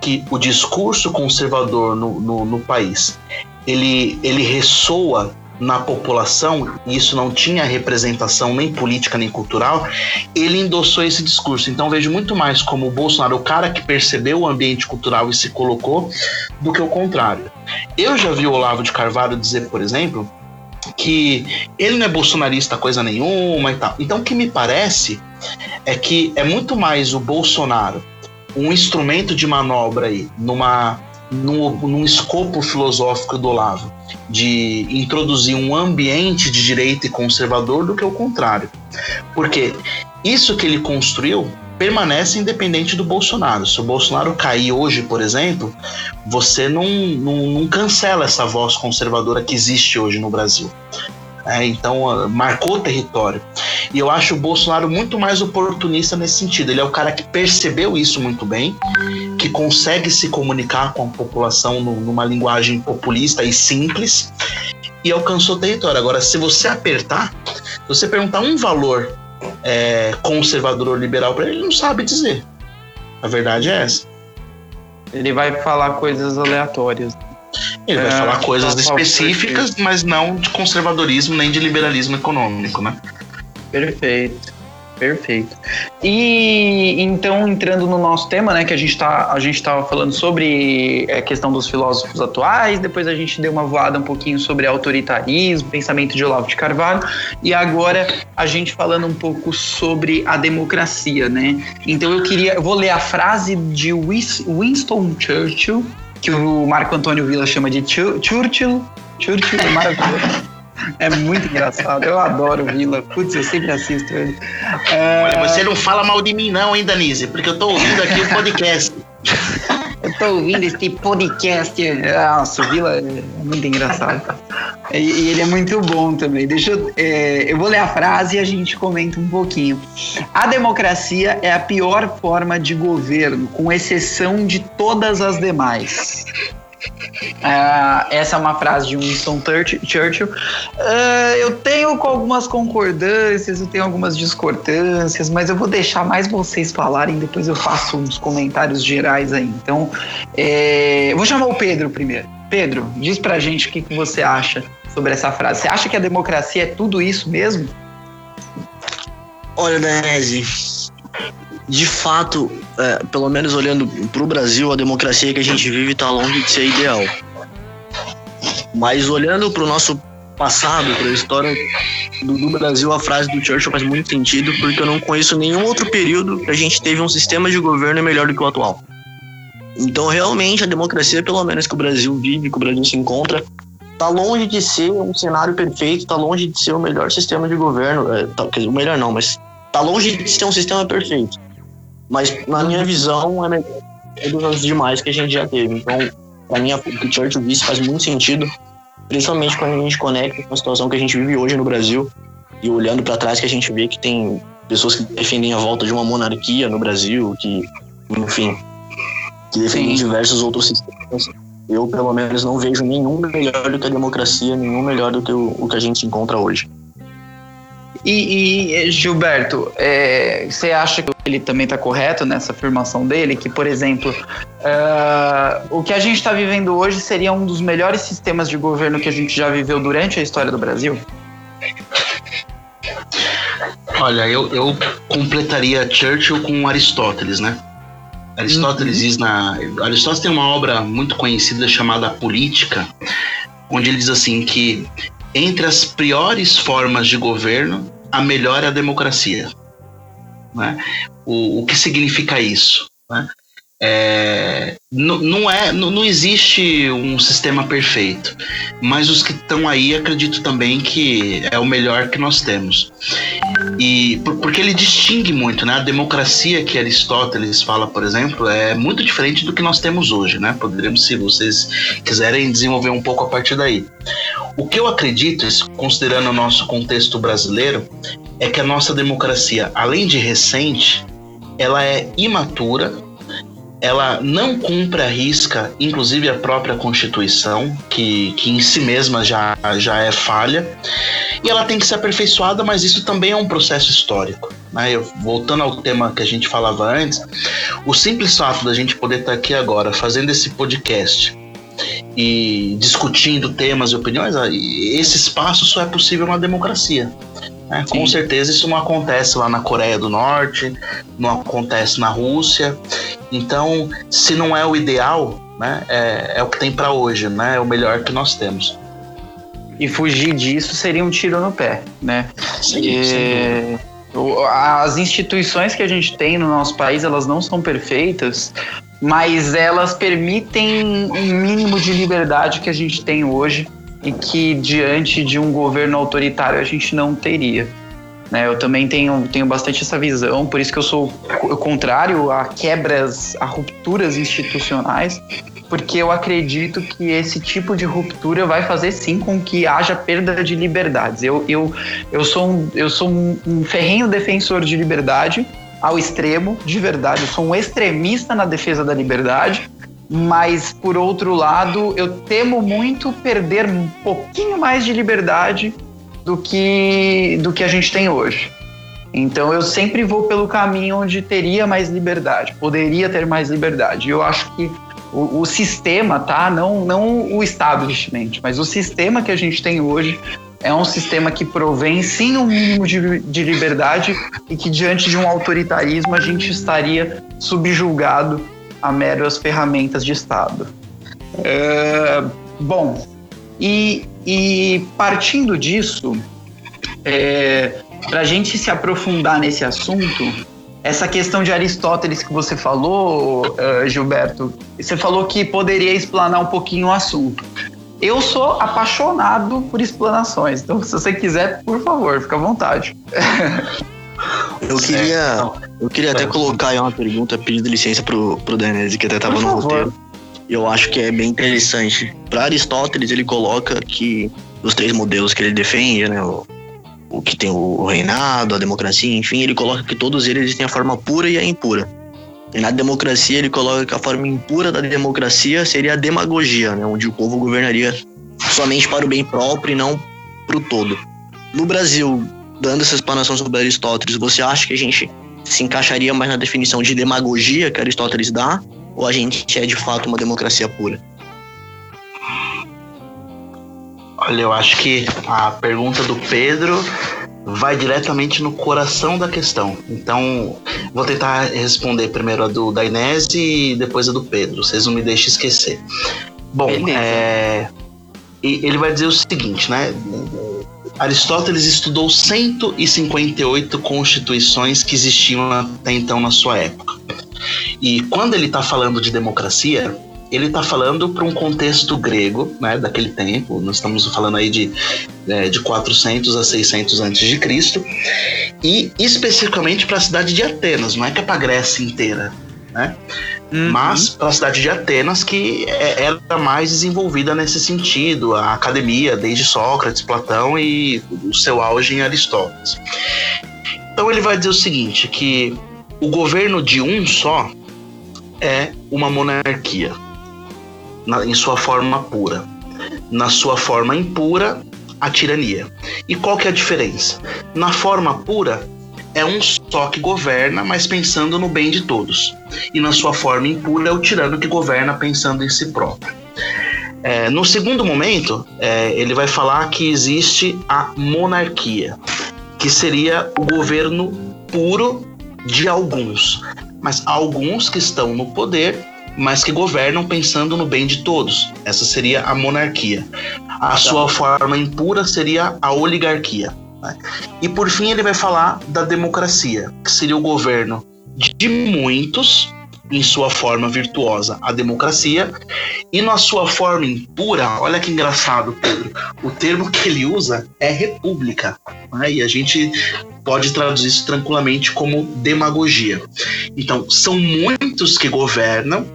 que o discurso conservador no, no, no país ele, ele ressoa na população, e isso não tinha representação nem política nem cultural, ele endossou esse discurso. Então vejo muito mais como o Bolsonaro, o cara que percebeu o ambiente cultural e se colocou, do que o contrário. Eu já vi o Olavo de Carvalho dizer, por exemplo, que ele não é bolsonarista coisa nenhuma e tal. Então o que me parece é que é muito mais o Bolsonaro um instrumento de manobra aí numa num, num escopo filosófico do Olavo de introduzir um ambiente de direita e conservador do que o contrário. Porque isso que ele construiu permanece independente do Bolsonaro. Se o Bolsonaro cair hoje, por exemplo, você não, não, não cancela essa voz conservadora que existe hoje no Brasil. É, então, marcou território. E eu acho o Bolsonaro muito mais oportunista nesse sentido. Ele é o cara que percebeu isso muito bem, que consegue se comunicar com a população no, numa linguagem populista e simples e alcançou território. Agora, se você apertar, se você perguntar um valor é, conservador ou liberal para ele, ele não sabe dizer. A verdade é essa. Ele vai falar coisas aleatórias. Ele vai é, falar coisas específicas, mas não de conservadorismo nem de liberalismo econômico, né? Perfeito. Perfeito. E então, entrando no nosso tema, né, que a gente tá, a gente estava falando sobre a questão dos filósofos atuais, depois a gente deu uma voada um pouquinho sobre autoritarismo, pensamento de Olavo de Carvalho, e agora a gente falando um pouco sobre a democracia, né? Então eu queria, eu vou ler a frase de Winston Churchill, que o Marco Antônio Villa chama de Churchill. Churchill é maravilhoso. É muito engraçado. Eu adoro o Vila. Putz, eu sempre assisto ele. É... Olha, você não fala mal de mim, não, hein, Danise? Porque eu tô ouvindo aqui o podcast. eu tô ouvindo esse podcast. Nossa, o Vila é muito engraçado. E, e ele é muito bom também. Deixa eu. É, eu vou ler a frase e a gente comenta um pouquinho. A democracia é a pior forma de governo, com exceção de todas as demais. Uh, essa é uma frase de Winston Churchill. Uh, eu tenho com algumas concordâncias, eu tenho algumas discordâncias, mas eu vou deixar mais vocês falarem, depois eu faço uns comentários gerais aí. Então, é, vou chamar o Pedro primeiro. Pedro, diz pra gente o que, que você acha sobre essa frase. Você acha que a democracia é tudo isso mesmo? Olha, Danese, de fato, é, pelo menos olhando para o Brasil, a democracia que a gente vive está longe de ser ideal. Mas olhando para o nosso passado, para a história do, do, Brasil, a frase do Churchill faz muito sentido, porque eu não conheço nenhum outro período que a gente teve um sistema de governo melhor do que o atual. Então, realmente, a democracia, pelo menos que o Brasil vive, que o Brasil se encontra, está longe de ser um cenário perfeito, está longe de ser o melhor sistema de governo. É, tá, quer dizer, o melhor não, mas está longe de ser um sistema perfeito. Mas, na minha visão, é melhor dos demais que a gente já teve. Então, para mim, o que Churchill disse faz muito sentido, principalmente quando a gente conecta com a situação que a gente vive hoje no Brasil e olhando para trás que a gente vê que tem pessoas que defendem a volta de uma monarquia no Brasil, que, enfim, que defendem Sim. diversos outros sistemas. Eu, pelo menos, não vejo nenhum melhor do que a democracia, nenhum melhor do que o, o que a gente encontra hoje. E, e Gilberto, é, você acha que ele também está correto nessa afirmação dele? Que, por exemplo, uh, o que a gente está vivendo hoje seria um dos melhores sistemas de governo que a gente já viveu durante a história do Brasil? Olha, eu, eu completaria Churchill com Aristóteles, né? Aristóteles diz na. Aristóteles tem uma obra muito conhecida chamada Política, onde ele diz assim que entre as piores formas de governo a melhor é a democracia. Né? O, o que significa isso? Né? É, não, é, não, não existe um sistema perfeito, mas os que estão aí acredito também que é o melhor que nós temos. E porque ele distingue muito, né? A democracia que Aristóteles fala, por exemplo, é muito diferente do que nós temos hoje, né? Poderíamos, se vocês quiserem, desenvolver um pouco a partir daí. O que eu acredito, considerando o nosso contexto brasileiro, é que a nossa democracia, além de recente, ela é imatura ela não cumpre a risca, inclusive a própria Constituição, que, que em si mesma já, já é falha, e ela tem que ser aperfeiçoada, mas isso também é um processo histórico. Né? Eu, voltando ao tema que a gente falava antes, o simples fato da gente poder estar aqui agora fazendo esse podcast e discutindo temas e opiniões, esse espaço só é possível na democracia. Né? Com certeza isso não acontece lá na Coreia do Norte, não acontece na Rússia. Então, se não é o ideal, né, é, é o que tem para hoje, né? É o melhor que nós temos. E fugir disso seria um tiro no pé, né? Sim, e... As instituições que a gente tem no nosso país, elas não são perfeitas, mas elas permitem um mínimo de liberdade que a gente tem hoje e que diante de um governo autoritário a gente não teria. Né? Eu também tenho, tenho bastante essa visão, por isso que eu sou contrário a quebras, a rupturas institucionais, porque eu acredito que esse tipo de ruptura vai fazer sim com que haja perda de liberdades. Eu, eu, eu sou, um, eu sou um, um ferrenho defensor de liberdade ao extremo, de verdade. Eu sou um extremista na defesa da liberdade, mas por outro lado, eu temo muito perder um pouquinho mais de liberdade do que do que a gente tem hoje. Então eu sempre vou pelo caminho onde teria mais liberdade, poderia ter mais liberdade. Eu acho que o, o sistema, tá? Não, não o establishment, mas o sistema que a gente tem hoje é um sistema que provém sim um mínimo de, de liberdade e que diante de um autoritarismo a gente estaria subjulgado a meras ferramentas de Estado. É, bom, e, e, partindo disso, é, para a gente se aprofundar nesse assunto, essa questão de Aristóteles que você falou, uh, Gilberto, você falou que poderia explanar um pouquinho o assunto. Eu sou apaixonado por explanações, então se você quiser, por favor, fica à vontade. Eu queria, eu queria até colocar aí uma pergunta pedindo licença pro, pro Danese, que até estava no roteiro. E eu acho que é bem interessante. Para Aristóteles, ele coloca que os três modelos que ele defende, né, o, o que tem o reinado, a democracia, enfim, ele coloca que todos eles têm a forma pura e a impura. na democracia ele coloca que a forma impura da democracia seria a demagogia, né, onde o povo governaria somente para o bem próprio e não para o todo. No Brasil, dando essa explanação sobre Aristóteles, você acha que a gente se encaixaria mais na definição de demagogia que Aristóteles dá, ou a gente é de fato uma democracia pura? Olha, eu acho que a pergunta do Pedro vai diretamente no coração da questão. Então, vou tentar responder primeiro a do da Inês e depois a do Pedro. Vocês não me deixem esquecer. Bom, é, ele vai dizer o seguinte, né? Aristóteles estudou 158 constituições que existiam até então na sua época. E quando ele está falando de democracia, ele está falando para um contexto grego, né, daquele tempo. Nós estamos falando aí de, é, de 400 a 600 antes de Cristo, e especificamente para a cidade de Atenas. Não é que é para a Grécia inteira, né? Uhum. Mas para a cidade de Atenas, que é, era mais desenvolvida nesse sentido, a academia, desde Sócrates, Platão e o seu auge em Aristóteles. Então ele vai dizer o seguinte: que o governo de um só é uma monarquia, na, em sua forma pura. Na sua forma impura, a tirania. E qual que é a diferença? Na forma pura, é um só que governa, mas pensando no bem de todos. E na sua forma impura é o tirano que governa pensando em si próprio. É, no segundo momento, é, ele vai falar que existe a monarquia, que seria o governo puro de alguns, mas alguns que estão no poder, mas que governam pensando no bem de todos. Essa seria a monarquia. A tá. sua forma impura seria a oligarquia. Né? E por fim, ele vai falar da democracia, que seria o governo de muitos, em sua forma virtuosa, a democracia, e na sua forma impura, olha que engraçado, Pedro, o termo que ele usa é república, né? e a gente pode traduzir isso tranquilamente como demagogia. Então, são muitos que governam,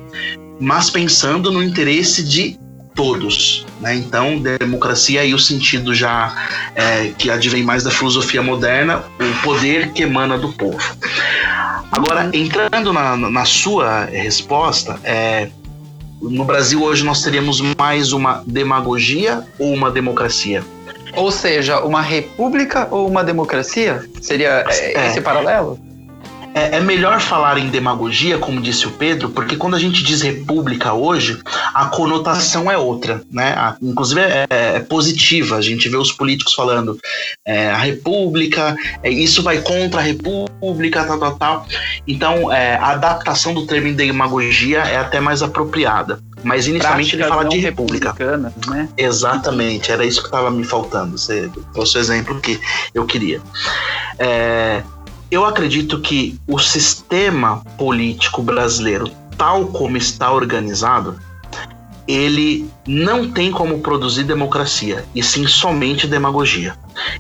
mas pensando no interesse de todos. Né? Então, democracia aí o sentido já é, que advém mais da filosofia moderna, o poder que emana do povo. Agora, entrando na, na sua resposta, é, no Brasil hoje nós teríamos mais uma demagogia ou uma democracia? Ou seja, uma república ou uma democracia? Seria é, é. esse paralelo? É, é, melhor falar em demagogia, como disse o Pedro, porque quando a gente diz república hoje, a conotação é outra, né? A, inclusive é, é, positiva. A gente vê os políticos falando é, a república, é, isso vai contra a república, tal, tal, tal. Então, é, a adaptação do termo em demagogia é até mais apropriada. Mas inicialmente Práticas ele fala de república. Né? Exatamente, era isso que estava me faltando. Você trouxe o exemplo que eu queria. É, eu acredito que o sistema político brasileiro, tal como está organizado, ele não tem como produzir democracia, e sim somente demagogia.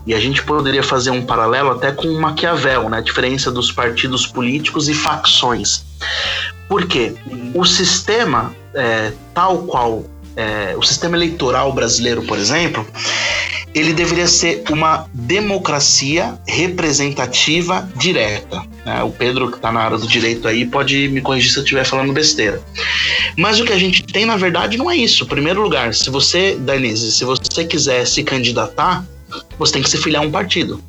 E a gente poderia fazer um paralelo até com Maquiavel, né? a diferença dos partidos políticos e facções. Por quê? O sistema, é, tal qual é, o sistema eleitoral brasileiro, por exemplo, ele deveria ser uma democracia representativa direta. Né? O Pedro, que está na área do direito aí, pode me corrigir se eu estiver falando besteira. Mas o que a gente tem, na verdade, não é isso. Em primeiro lugar, se você, Danise, se você quiser se candidatar, você tem que se filiar a um partido.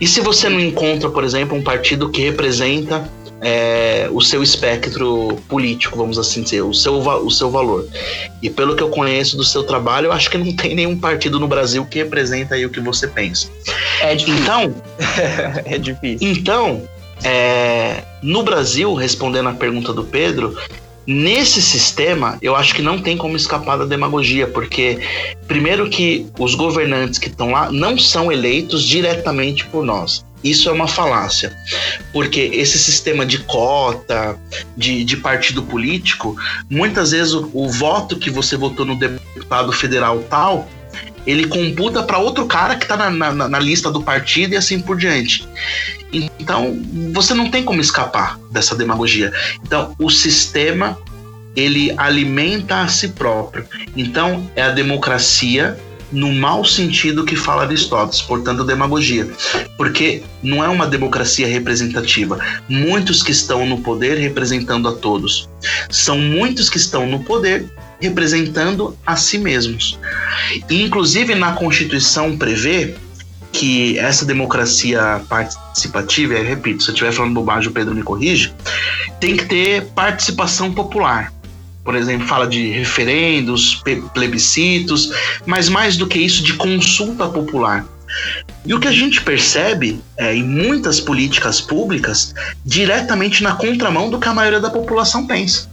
E se você não encontra, por exemplo, um partido que representa é, o seu espectro político, vamos assim dizer, o seu, o seu valor. E pelo que eu conheço do seu trabalho, eu acho que não tem nenhum partido no Brasil que representa aí o que você pensa. É difícil. Então, é difícil. Então, é, no Brasil, respondendo a pergunta do Pedro, Nesse sistema, eu acho que não tem como escapar da demagogia, porque, primeiro, que os governantes que estão lá não são eleitos diretamente por nós. Isso é uma falácia, porque esse sistema de cota, de, de partido político, muitas vezes o, o voto que você votou no deputado federal tal, ele computa para outro cara que está na, na, na, lista do partido e assim por diante. Então, você não tem como escapar dessa demagogia. Então, o sistema ele alimenta a si próprio. Então, é a democracia no mau sentido que fala Aristóteles, portanto, demagogia. Porque não é uma democracia representativa. Muitos que estão no poder representando a todos. São muitos que estão no poder representando a si mesmos. Inclusive, na Constituição prevê que essa democracia participativa, repito, se eu estiver falando bobagem, o Pedro me corrige, tem que ter participação popular. Por exemplo, fala de referendos, plebiscitos, mas mais do que isso, de consulta popular. E o que a gente percebe é, em muitas políticas públicas, diretamente na contramão do que a maioria da população pensa.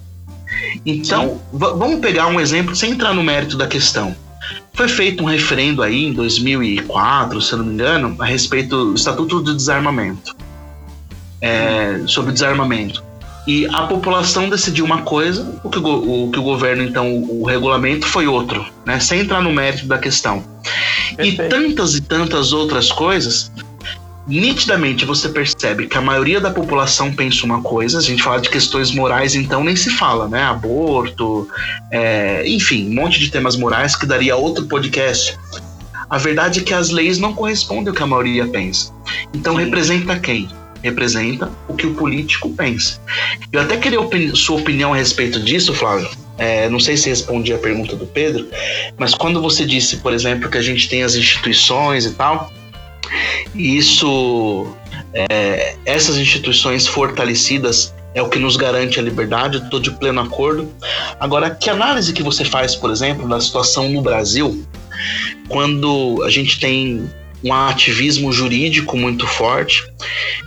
Então, vamos pegar um exemplo sem entrar no mérito da questão. Foi feito um referendo aí em 2004, se eu não me engano, a respeito do Estatuto do Desarmamento. É, sobre o desarmamento. E a população decidiu uma coisa, o que o, o, que o governo, então, o, o regulamento foi outro, né? Sem entrar no mérito da questão. Perfeito. E tantas e tantas outras coisas nitidamente você percebe que a maioria da população pensa uma coisa, a gente fala de questões morais, então nem se fala, né? Aborto, é, enfim, um monte de temas morais que daria outro podcast. A verdade é que as leis não correspondem ao que a maioria pensa. Então Sim. representa quem? Representa o que o político pensa. Eu até queria opini sua opinião a respeito disso, Flávio. É, não sei se respondi a pergunta do Pedro, mas quando você disse, por exemplo, que a gente tem as instituições e tal, isso, é, essas instituições fortalecidas é o que nos garante a liberdade, estou de pleno acordo. Agora, que análise que você faz, por exemplo, da situação no Brasil, quando a gente tem um ativismo jurídico muito forte,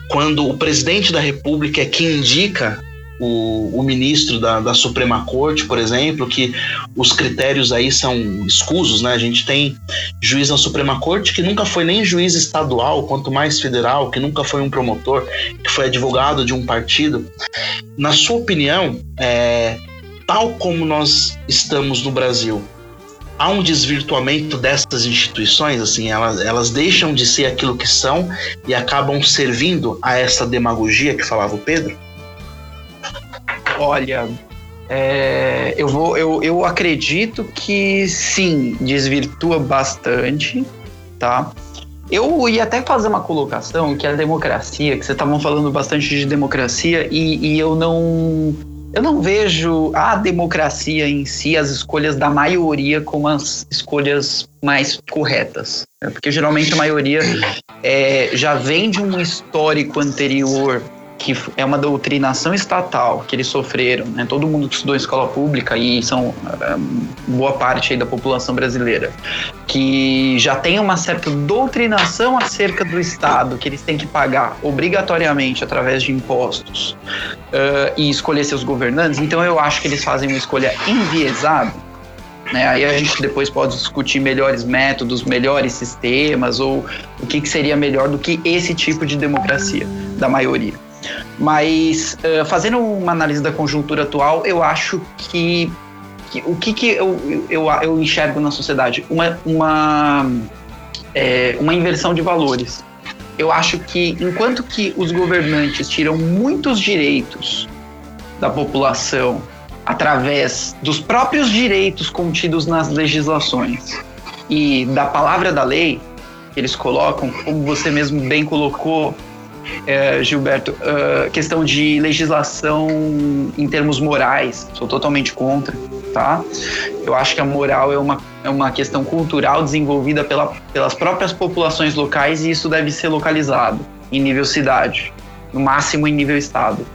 quando o presidente da República é quem indica o, o ministro da, da, Suprema Corte, por exemplo, que os critérios aí são escusos, né? A gente tem juiz da Suprema Corte que nunca foi nem juiz estadual, quanto mais federal, que nunca foi um promotor, que foi advogado de um partido. Na sua opinião, é, tal como nós estamos no Brasil, há um desvirtuamento dessas instituições, assim, elas, elas deixam de ser aquilo que são e acabam servindo a essa demagogia que falava o Pedro? Olha, é, eu vou, eu, eu acredito que sim, desvirtua bastante, tá? Eu ia até fazer uma colocação que a democracia, que vocês estavam falando bastante de democracia e, e eu não eu não vejo a democracia em si, as escolhas da maioria, como as escolhas mais corretas. Né? Porque geralmente a maioria é, já vem de um histórico anterior que é uma doutrinação estatal que eles sofreram, né? Todo mundo que estudou em escola pública e são é, boa parte da população brasileira, que já tem uma certa doutrinação acerca do Estado que eles têm que pagar obrigatoriamente através de impostos uh, e escolher seus governantes. Então eu acho que eles fazem uma escolha enviesada né? Aí a gente depois pode discutir melhores métodos, melhores sistemas, ou o que, que, seria melhor do que esse tipo de democracia da maioria. Mas uh, fazendo uma análise da conjuntura atual, eu acho que, que o que, que eu, eu, eu, enxergo na sociedade? Uma, uma, é, uma inversão de valores. Eu acho que enquanto que os governantes tiram muitos direitos da população através dos próprios direitos contidos nas legislações e da palavra da lei que eles colocam, como você mesmo bem colocou, é, Gilberto, uh, questão de legislação em termos morais, sou totalmente contra, tá? Eu acho que a moral é uma, é uma questão cultural desenvolvida pela, pelas próprias populações locais e isso deve ser localizado em nível cidade, no máximo em nível estado.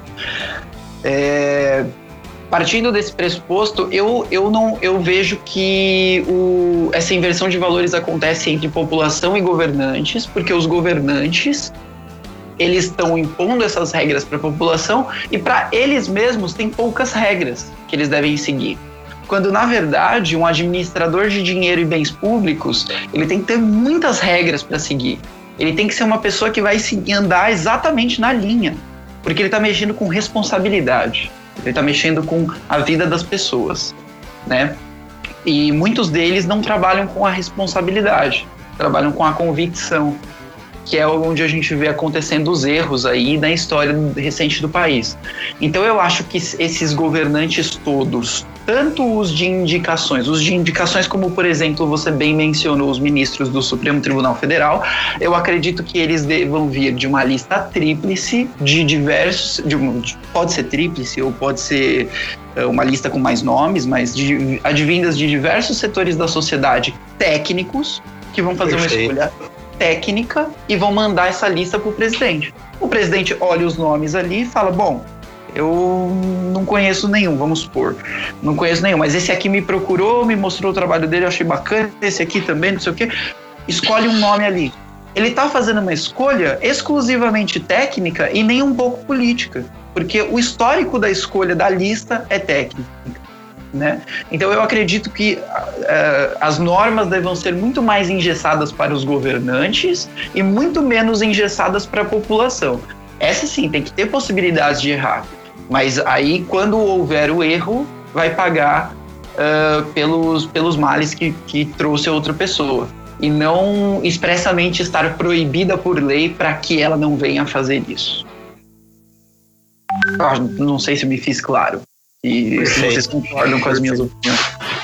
É, partindo desse pressuposto, eu, eu não eu vejo que o, essa inversão de valores acontece entre população e governantes, porque os governantes eles estão impondo essas regras para a população e para eles mesmos tem poucas regras que eles devem seguir. Quando na verdade um administrador de dinheiro e bens públicos ele tem que ter muitas regras para seguir. Ele tem que ser uma pessoa que vai andar exatamente na linha, porque ele está mexendo com responsabilidade. Ele está mexendo com a vida das pessoas, né? E muitos deles não trabalham com a responsabilidade, trabalham com a convicção. Que é onde a gente vê acontecendo os erros aí na história recente do país. Então eu acho que esses governantes todos, tanto os de indicações, os de indicações como, por exemplo, você bem mencionou os ministros do Supremo Tribunal Federal, eu acredito que eles devam vir de uma lista tríplice de diversos, de, pode ser tríplice ou pode ser é, uma lista com mais nomes, mas de, advindas de diversos setores da sociedade técnicos que vão fazer Perfeito. uma escolha técnica e vão mandar essa lista para o presidente. O presidente olha os nomes ali e fala: Bom, eu não conheço nenhum, vamos supor. Não conheço nenhum, mas esse aqui me procurou, me mostrou o trabalho dele, eu achei bacana. Esse aqui também, não sei o quê. Escolhe um nome ali. Ele está fazendo uma escolha exclusivamente técnica e nem um pouco política, porque o histórico da escolha da lista é técnico. Né? Então eu acredito que uh, as normas devam ser muito mais engessadas para os governantes e muito menos engessadas para a população. Essa sim tem que ter possibilidades de errar, mas aí quando houver o erro vai pagar uh, pelos, pelos males que, que trouxe a outra pessoa e não expressamente estar proibida por lei para que ela não venha fazer isso. Não sei se me fiz claro. E se vocês concordam com as minhas opiniões.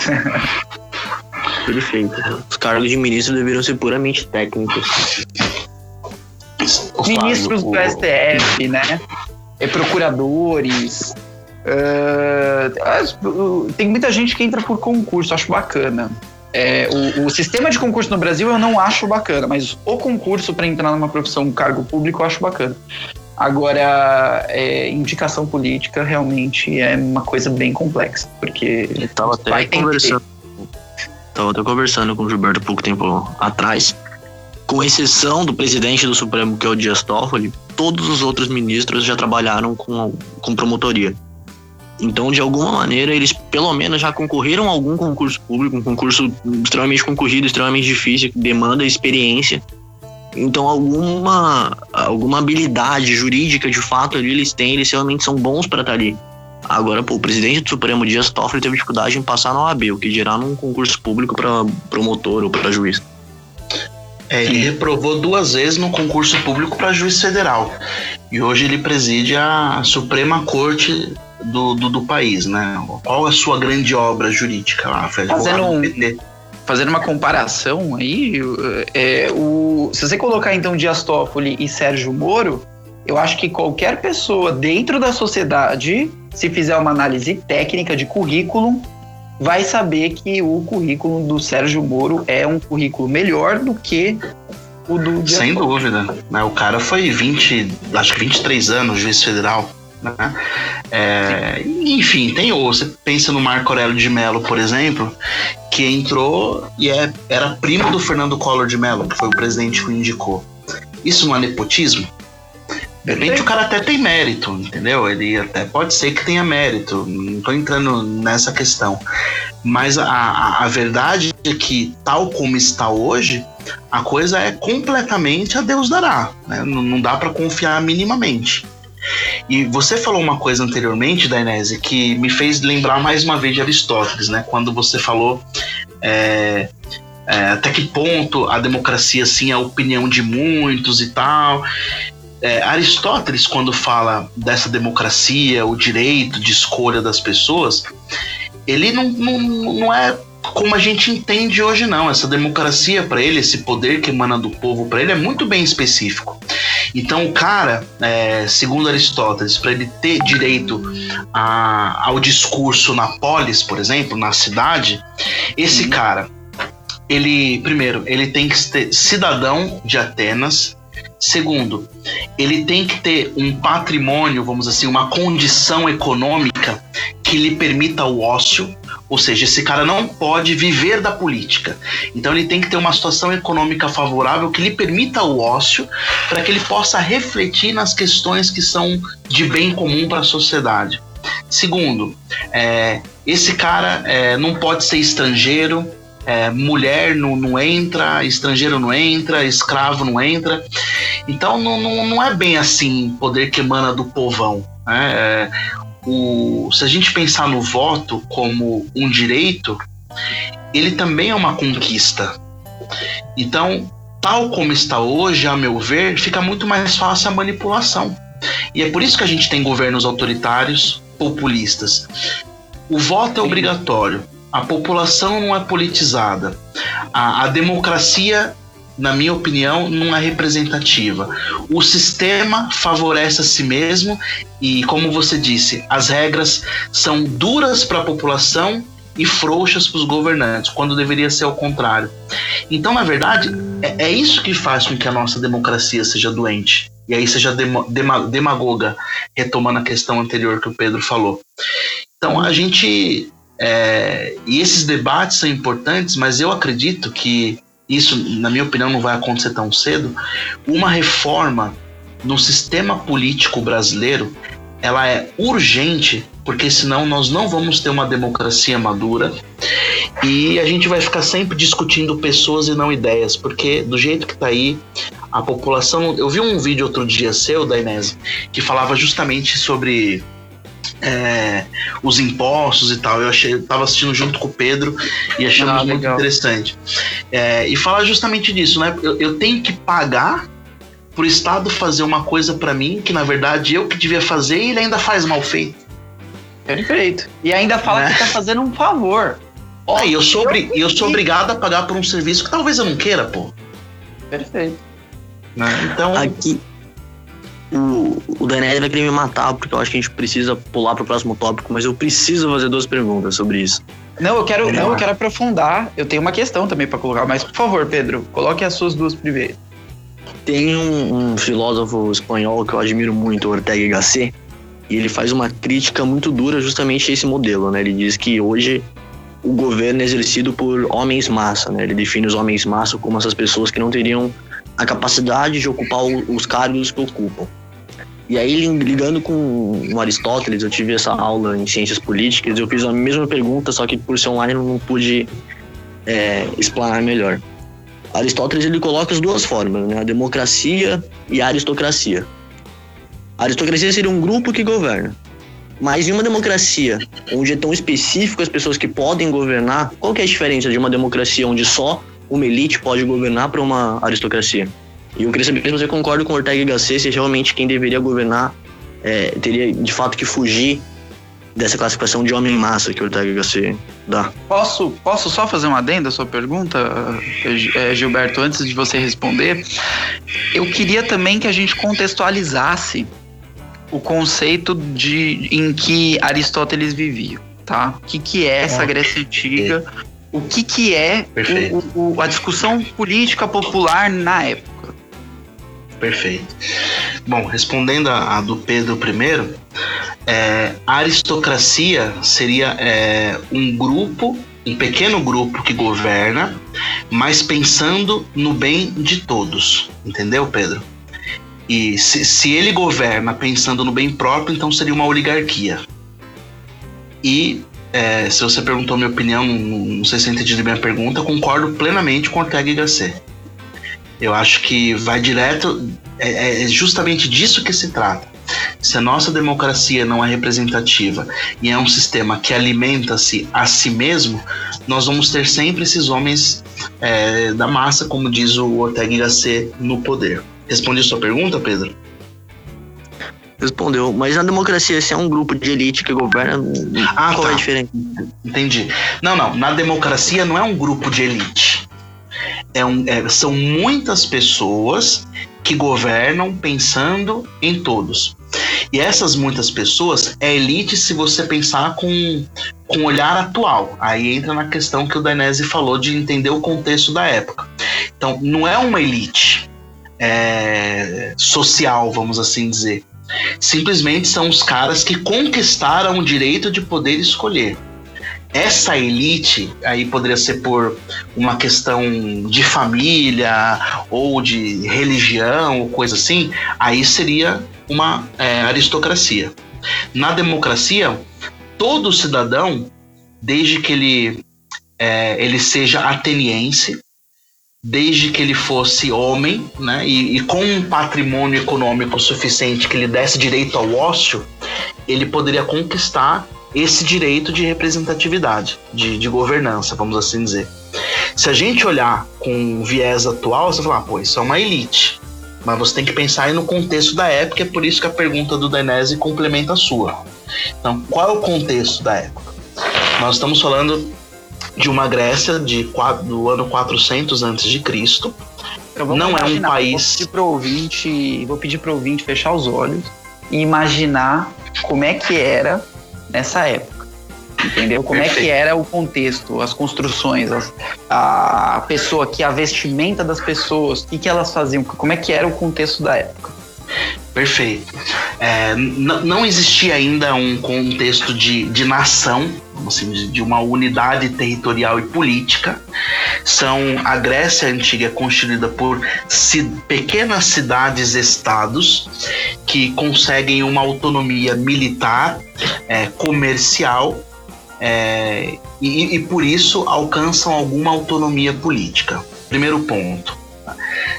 Perfeito. Os cargos de ministro deveriam ser puramente técnicos. Ministros do STF, né? E procuradores. Uh, tem muita gente que entra por concurso, acho bacana. É, o, o, sistema de concurso no Brasil eu não acho bacana, mas o concurso para entrar numa profissão, um cargo público, eu acho bacana. Agora, é, indicação política realmente é uma coisa bem complexa, porque. Eu tava até conversando. Tava até conversando com o Gilberto pouco tempo atrás. Com exceção do presidente do Supremo, que é o Dias Toffoli, todos os outros ministros já trabalharam com, com promotoria. Então, de alguma maneira, eles pelo menos já concorreram a algum concurso público, um concurso extremamente concorrido, extremamente difícil, que demanda experiência então, alguma, alguma habilidade jurídica, de fato, ali eles têm, eles realmente são bons para estar tá ali. Agora, pô, o presidente do Supremo Dias Toffoli teve dificuldade em passar na OAB, o que dirá num concurso público para promotor ou para juiz. É, ele reprovou duas vezes no concurso público para juiz federal. E hoje ele preside a Suprema Corte do, do, do, país, né? Qual a sua grande obra jurídica lá? Fazendo um, fazendo uma comparação aí, é, o, se você colocar então Dias Toffoli e Sérgio Moro, eu acho que qualquer pessoa dentro da sociedade, se fizer uma análise técnica de currículo, vai saber que o currículo do Sérgio Moro é um currículo melhor do que o do Dias Sem Toffoli. dúvida. Né? O cara foi 20, acho que 23 anos juiz federal. Né? É, enfim, tem ou você pensa no Marco Aurélio de Mello, por exemplo, que entrou e é, era primo do Fernando Collor de Mello, que foi o presidente que o indicou. Isso não é nepotismo? De repente o cara até tem mérito, entendeu? Ele até pode ser que tenha mérito, não estou entrando nessa questão. Mas a, a, a, verdade é que, tal como está hoje, a coisa é completamente a Deus dará. Né? Não, não dá para confiar minimamente. E você falou uma coisa anteriormente, Dainese, que me fez lembrar mais uma vez de Aristóteles, né? Quando você falou é, é, até que ponto a democracia assim é a opinião de muitos e tal. É, Aristóteles, quando fala dessa democracia, o direito de escolha das pessoas, ele não, não, não é como a gente entende hoje, não. Essa democracia para ele, esse poder que emana do povo para ele é muito bem específico. Então, o cara, é, segundo Aristóteles, para ele ter direito a, ao discurso na polis, por exemplo, na cidade, esse uhum. cara, ele, primeiro, ele tem que ser cidadão de Atenas. Segundo, ele tem que ter um patrimônio, vamos assim, uma condição econômica que lhe permita o ócio, ou seja, esse cara não pode viver da política. Então ele tem que ter uma situação econômica favorável que lhe permita o ócio para que ele possa refletir nas questões que são de bem comum para a sociedade. Segundo, é, esse cara é, não pode ser estrangeiro, é, mulher não, não entra, estrangeiro não entra, escravo não entra. Então não, não, não é bem assim poder que emana do povão. Né? O, se a gente pensar no voto como um direito, ele também é uma conquista. Então, tal como está hoje, a meu ver, fica muito mais fácil a manipulação. E é por isso que a gente tem governos autoritários, populistas. O voto é obrigatório, a população não é politizada, a, a democracia na minha opinião, não é representativa. O sistema favorece a si mesmo e, como você disse, as regras são duras para a população e frouxas para os governantes, quando deveria ser o contrário. Então, na verdade, é, é, isso que faz com que a nossa democracia seja doente. E aí seja demagoga, retomando a questão anterior que o Pedro falou. Então, a gente. É, e esses debates são importantes, mas eu acredito que isso, na minha opinião, não vai acontecer tão cedo, uma reforma no sistema político brasileiro, ela é urgente, porque senão nós não vamos ter uma democracia madura e a gente vai ficar sempre discutindo pessoas e não ideias, porque do jeito que está aí, a população. Eu vi um vídeo outro dia seu, da Inés, que falava justamente sobre é, os impostos e tal. Eu achei, eu tava assistindo junto com o Pedro e achamos ah, muito interessante. É, e falar justamente disso, né? Eu, eu tenho que pagar pro Estado fazer uma coisa para mim que na verdade eu que devia fazer e ele ainda faz mal feito. Perfeito. E ainda fala né? que tá fazendo um favor. Ó, é, eu sou, eu, eu sou obrigado a pagar por um serviço que talvez eu não queira, pô. Perfeito. Né? Então. Aqui, o, o Daniel vai querer me matar, porque eu acho que a gente precisa pular para o próximo tópico, mas eu preciso fazer duas perguntas sobre isso. Não, eu quero, não, eu quero aprofundar. Eu tenho uma questão também para colocar, mas por favor, Pedro, coloque as suas duas primeiras. Tem um, um filósofo espanhol que eu admiro muito, Ortega y Gasset, e ele faz uma crítica muito dura justamente a esse modelo, né? Ele diz que hoje o governo é exercido por homens massa, né? Ele define os homens massa como essas pessoas que não teriam a capacidade de ocupar os cargos que ocupam. E aí, ligando com o Aristóteles, eu tive essa aula em ciências políticas, eu fiz a mesma pergunta, só que por ser online eu não pude é, explanar melhor. Aristóteles ele coloca as duas formas, né? a democracia e a aristocracia. A aristocracia seria um grupo que governa. Mas em uma democracia onde é tão específico as pessoas que podem governar, qual que é a diferença de uma democracia onde só uma elite pode governar para uma aristocracia? E eu queria saber se você concorda com Ortega y Gasset se realmente quem deveria governar é, teria de fato que fugir dessa classificação de homem massa que Ortega y Gasset dá. Posso, posso só fazer uma adenda à sua pergunta, é, Gilberto, antes de você responder? Eu queria também que a gente contextualizasse o conceito de em que Aristóteles vivia, tá? O que, que é essa Grécia Antiga? O que, que é o, o, a discussão política popular na época? Perfeito. Bom, respondendo a, a do Pedro I, é, a aristocracia seria é, um grupo, um pequeno grupo que governa, mas pensando no bem de todos. Entendeu, Pedro? E se, se ele governa pensando no bem próprio, então seria uma oligarquia. E é, se você perguntou minha opinião, não, não sei se eu entendi bem a pergunta, concordo plenamente com Ortega y Gasset. Eu acho que vai direto. É, é justamente disso que se trata. Se a nossa democracia não é representativa e é um sistema que alimenta-se a si mesmo, nós vamos ter sempre esses homens é, da massa, como diz o Ortega Gasset, no poder. Respondi a sua pergunta, Pedro? Respondeu. Mas na democracia, se é um grupo de elite que governa, ah, qual tá. é a diferença? Entendi. Não, não. Na democracia não é um grupo de elite é um, é, são muitas pessoas que governam pensando em todos. E essas muitas pessoas é elite se você pensar com, com olhar atual. Aí entra na questão que o Dainese falou de entender o contexto da época. Então, não é uma elite é, social, vamos assim dizer. Simplesmente são os caras que conquistaram o direito de poder escolher essa elite aí poderia ser por uma questão de família ou de religião ou coisa assim, aí seria uma é, aristocracia. Na democracia, todo cidadão, desde que ele, é, ele seja ateniense, desde que ele fosse homem, né, e, e, com um patrimônio econômico suficiente que lhe desse direito ao ócio, ele poderia conquistar esse direito de representatividade, de, de governança, vamos assim dizer. Se a gente olhar com viés atual, você fala, ah, pô, isso é uma elite. Mas você tem que pensar aí no contexto da época, é por isso que a pergunta do Dainese complementa a sua. Então, qual é o contexto da época? Nós estamos falando de uma Grécia de, do ano 400 antes de Cristo. Não é um país. Vou pedir para o ouvinte, vou pedir para o ouvinte fechar os olhos e imaginar como é que era nessa época. Entendeu? Como é que era o contexto, as construções, as, a pessoa que a vestimenta das pessoas, o que, que elas faziam, como é que era o contexto da época. Perfeito. É, não existia ainda um contexto de, de nação, de, uma unidade territorial e política. São a Grécia antiga é constituída por pequenas cidades-estados que conseguem uma autonomia militar, é, comercial é, e, e por isso alcançam alguma autonomia política. Primeiro ponto.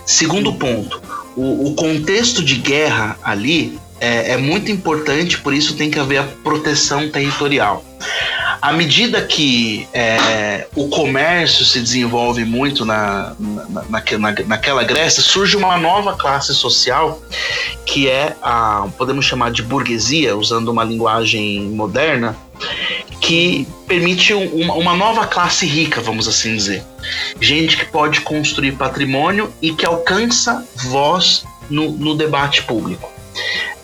Segundo ponto, o, o contexto de guerra ali é, é, muito importante, por isso tem que haver a proteção territorial. À medida que é, o comércio se desenvolve muito na, na, na, naquela Grécia, surge uma nova classe social que é a, podemos chamar de burguesia, usando uma linguagem moderna, que permite uma, uma, nova classe rica, vamos assim dizer. Gente que pode construir patrimônio e que alcança voz no, no debate público.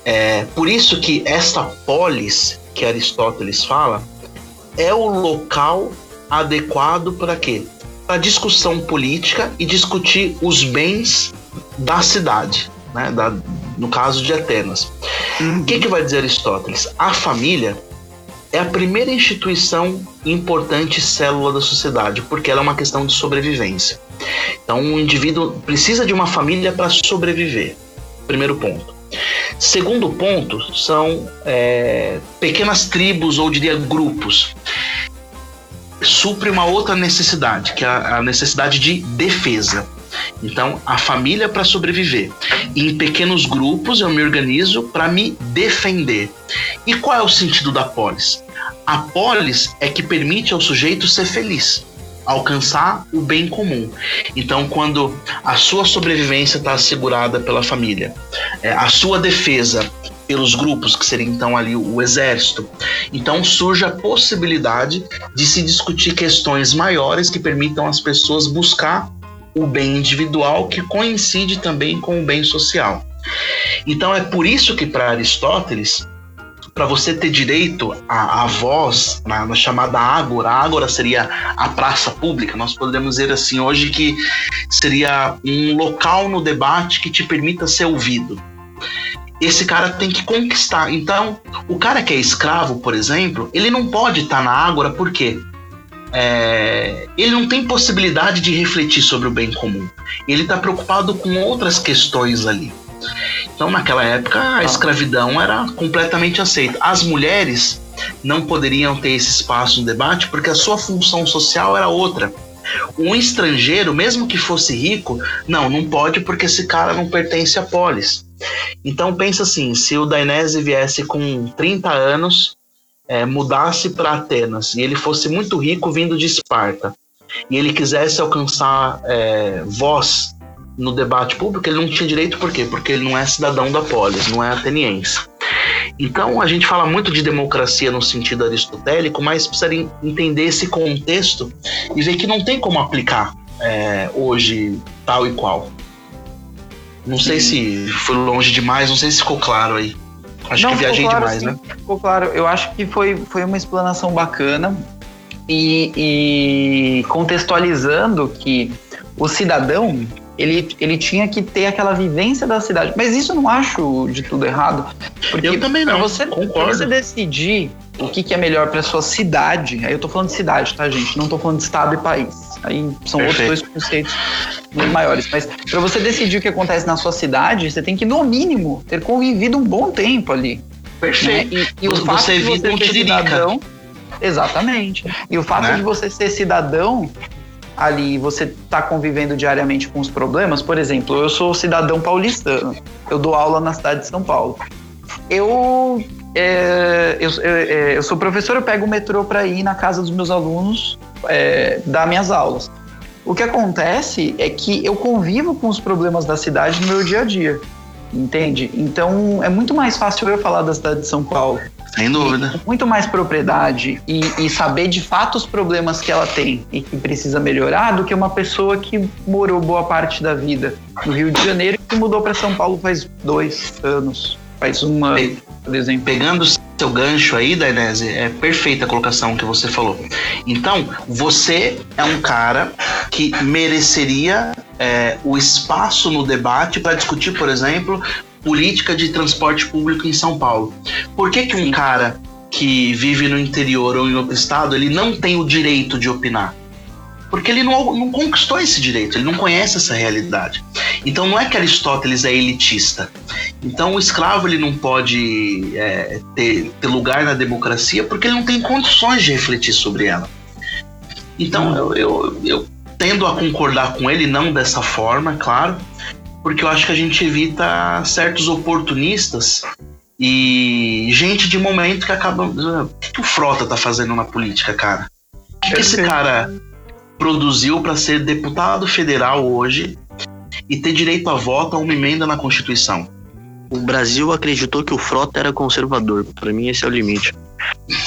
É, por isso que esta polis que Aristóteles fala é o local adequado para quê? Para discussão política e discutir os bens da cidade, né? da, no caso de Atenas. Uhum. O que, que vai dizer Aristóteles? A família é a primeira instituição importante célula da sociedade, porque ela é uma questão de sobrevivência. Então, um indivíduo precisa de uma família para sobreviver. Primeiro ponto. Segundo ponto são é, pequenas tribos ou diria grupos. Supre uma outra necessidade, que é a necessidade de defesa. Então, a família para sobreviver. E em pequenos grupos eu me organizo para me defender. E qual é o sentido da polis? A polis é que permite ao sujeito ser feliz, alcançar o bem comum. Então, quando a sua sobrevivência está assegurada pela família, é, a sua defesa pelos grupos, que seria então ali o exército. Então surge a possibilidade de se discutir questões maiores que permitam às pessoas buscar o bem individual que coincide também com o bem social. Então é por isso que para Aristóteles, para você ter direito à, à voz na, na, chamada ágora, a ágora seria a praça pública, nós podemos dizer assim hoje que seria um local no debate que te permita ser ouvido. Esse cara tem que conquistar. Então, o cara que é escravo, por exemplo, ele não pode estar tá na ágora, por quê? é, ele não tem possibilidade de refletir sobre o bem comum. Ele está preocupado com outras questões ali. Então, naquela época, a escravidão era completamente aceita. As mulheres não poderiam ter esse espaço no debate porque a sua função social era outra. Um estrangeiro, mesmo que fosse rico, não, não pode porque esse cara não pertence à polis. Então pensa assim, se o Dainese viesse com 30 anos é, mudasse para Atenas e ele fosse muito rico vindo de Esparta e ele quisesse alcançar é, voz no debate público, ele não tinha direito por quê? Porque ele não é cidadão da polis, não é ateniense. Então a gente fala muito de democracia no sentido aristotélico, mas precisa entender esse contexto e ver que não tem como aplicar é, hoje tal e qual. Não sei se foi longe demais, não sei se ficou claro aí. Acho Não, que viajei claro, demais, sim, né? Ficou claro. Eu acho que foi, foi uma explanação bacana e, e contextualizando que o cidadão ele, ele tinha que ter aquela vivência da cidade. Mas isso eu não acho de tudo errado. Porque eu também não. Você, concordo. você decidir o que, que é melhor para sua cidade, aí eu tô falando de cidade, tá, gente? Não tô falando de estado e país. Aí são Perfeito. outros dois conceitos muito maiores. Mas para você decidir o que acontece na sua cidade, você tem que, no mínimo, ter convivido um bom tempo ali. Perfeito. Né? E, e, o você fato de você ser cidadão. Exatamente. E o fato né? de você ser cidadão ali você está convivendo diariamente com os problemas, por exemplo, eu sou cidadão paulistano, eu dou aula na cidade de São Paulo. Eu é, eu, eu, é, sou professor, eu pego o metrô para ir na casa dos meus alunos é, dar minhas aulas. O que acontece é que eu convivo com os problemas da cidade no meu dia a dia. Entende? Então é muito mais fácil eu falar da cidade de São Paulo. Sem dúvida. Muito mais propriedade e, e, saber de fato os problemas que ela tem e que precisa melhorar do que uma pessoa que morou boa parte da vida no Rio de Janeiro e que mudou para São Paulo faz dois anos, faz um ano, por exemplo. Pegando seu gancho aí, Dainese, é perfeita a colocação que você falou. Então, você é um cara que mereceria é, o espaço no debate para discutir, por exemplo, política de transporte público em São Paulo. Por que, que um cara que vive no interior ou em outro estado, ele não tem o direito de opinar? Porque ele não, não conquistou esse direito, ele não conhece essa realidade. Então não é que Aristóteles é elitista. Então o escravo ele não pode é, ter, ter lugar na democracia porque ele não tem condições de refletir sobre ela. Então eu, eu, eu tendo a concordar com ele, não dessa forma, claro, porque eu acho que a gente evita certos oportunistas e gente de momento que acaba. O que, o Frota tá fazendo na política, cara? O que, que esse cara produziu para ser deputado federal hoje e ter direito a voto a uma emenda na Constituição? O Brasil acreditou que o Frota era conservador. Para mim, esse é o limite.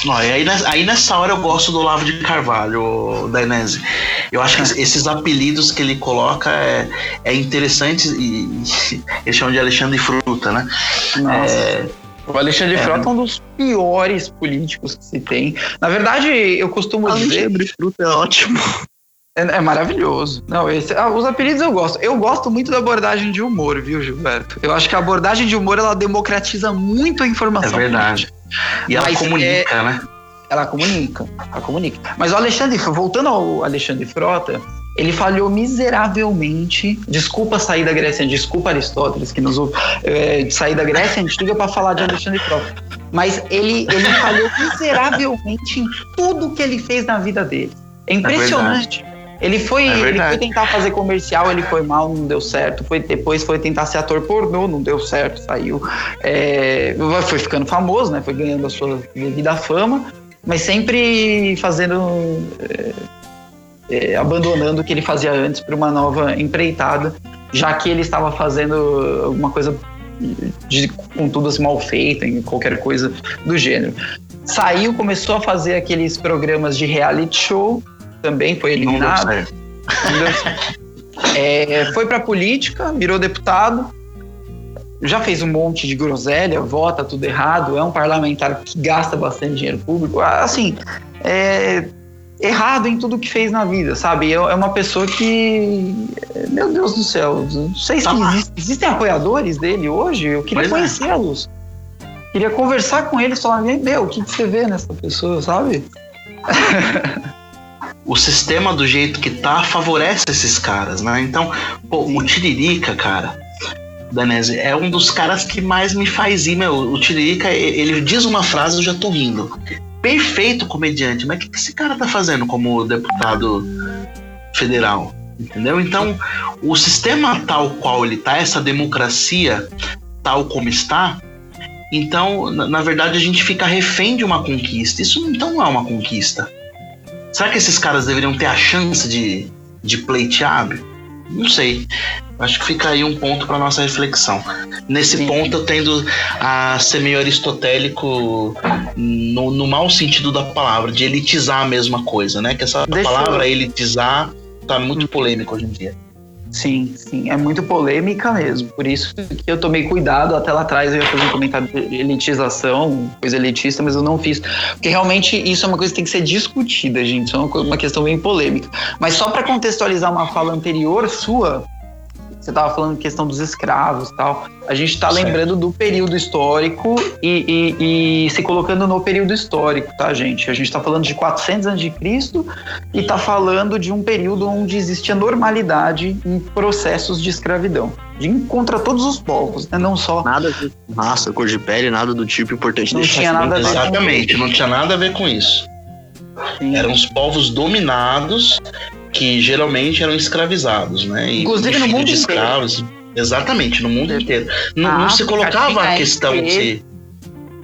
Não, aí, aí, nessa hora eu gosto do Olavo de Carvalho, da Inese. Eu acho que esses apelidos que ele coloca é, é interessante e, e eles chamam de Alexandre Fruta, né? É, o Alexandre é. Frota é um dos piores políticos que se tem. Na verdade, eu costumo Alexandre dizer. Alexandre Fruta é ótimo. É, é, maravilhoso. Não, esse, ah, os apelidos eu gosto. Eu gosto muito da abordagem de humor, viu, Gilberto? Eu acho que a abordagem de humor ela democratiza muito a informação. É verdade. E ela Mas comunica, é, né? Ela comunica, ela comunica. Mas o Alexandre, voltando ao Alexandre Frota, ele falhou miseravelmente. Desculpa sair da Grécia, desculpa Aristóteles que nos ouve, é, sair da Grécia Antiga para falar de Alexandre Frota. Mas ele, ele falhou miseravelmente em tudo que ele fez na vida dele. É impressionante. É ele foi, é ele foi tentar fazer comercial, ele foi mal, não deu certo. Foi, depois foi tentar ser ator pornô, não deu certo, saiu. É, foi ficando famoso, né? Foi ganhando a sua devida fama, mas sempre fazendo. É, é, abandonando o que ele fazia antes para uma nova empreitada, já que ele estava fazendo alguma coisa de, com tudo assim, mal feito, em qualquer coisa do gênero. Saiu, começou a fazer aqueles programas de reality show também foi eliminado. É, foi para política, virou deputado, já fez um monte de groselha, vota tudo errado, é um parlamentar que gasta bastante dinheiro público. Assim, é errado em tudo que fez na vida, sabe? É, é uma pessoa que. Meu Deus do céu, não sei se tá existe, existem apoiadores dele hoje, eu queria é. conhecê-los. Queria conversar com eles, falar, meu, o que, que você vê nessa pessoa, sabe? o sistema do jeito que tá favorece esses caras, né? Então, pô, o Tiririca, cara, Danese, é um dos caras que mais me faz ir, meu. O Tiririca, ele diz uma frase, eu já tô rindo. Perfeito comediante, mas o que esse cara tá fazendo como deputado federal? Entendeu? Então, o sistema tal qual ele tá, essa democracia tal como está, então, na, na verdade, a gente fica refém de uma conquista. Isso então não é uma conquista Será que esses caras deveriam ter a chance de, de pleitear? Não sei. Acho que fica aí um ponto para nossa reflexão. Nesse Sim. ponto, eu tendo a ser meio aristotélico no, no mau sentido da palavra, de elitizar a mesma coisa, né? Que essa Deixa palavra eu... elitizar tá muito polêmico hoje em dia. Sim, sim, é muito polêmica mesmo. Por isso que eu tomei cuidado. Até lá atrás eu ia fazer um comentário de elitização, coisa elitista, mas eu não fiz. Porque realmente isso é uma coisa que tem que ser discutida, gente. Isso é uma, uma questão bem polêmica. Mas só para contextualizar uma fala anterior sua, você estava falando questão dos escravos tal. A gente está lembrando do período histórico e, e, e, se colocando no período histórico, tá, gente? A gente está falando de 400 a.C. e está falando de um período onde existia normalidade em processos de escravidão. De contra todos os povos, né? não só. Nada de raça, cor de pele, nada do tipo importante. Não tinha nada a ver Exatamente, não tinha nada a ver com isso. Sim. Eram os povos dominados que geralmente eram escravizados, né? E, Inclusive no mundo de escravos. Inteiro. Exatamente, no mundo inteiro. Não, ah, não se colocava a questão de.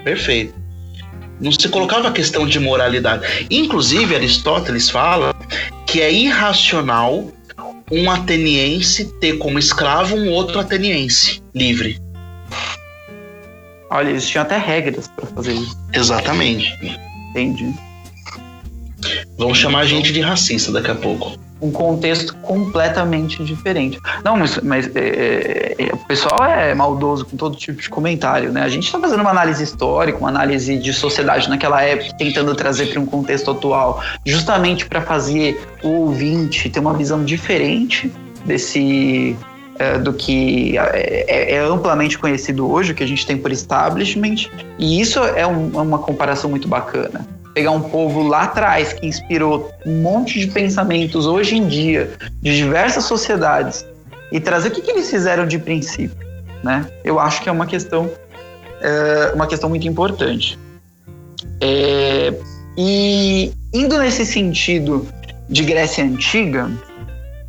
Perfeito. Não se colocava a questão de moralidade. Inclusive, Aristóteles fala que é irracional um ateniense ter como escravo um outro ateniense livre. Olha, eles tinham até regras para fazer isso. Exatamente. Entendi. Vão chamar a gente de racista daqui a pouco. Um contexto completamente diferente. Não, mas, mas é, é, o pessoal é maldoso com todo tipo de comentário, né? A gente está fazendo uma análise histórica, uma análise de sociedade naquela época, tentando trazer para um contexto atual, justamente para fazer o ouvinte ter uma visão diferente desse é, do que é, é, é, amplamente conhecido hoje, o que a gente tem por establishment, e isso é um, uma comparação muito bacana pegar um povo lá atrás que inspirou um monte de pensamentos hoje em dia de diversas sociedades e trazer o que, que eles fizeram de princípio, né? Eu acho que é uma questão é, uma questão muito importante. É, e indo nesse sentido de Grécia Antiga,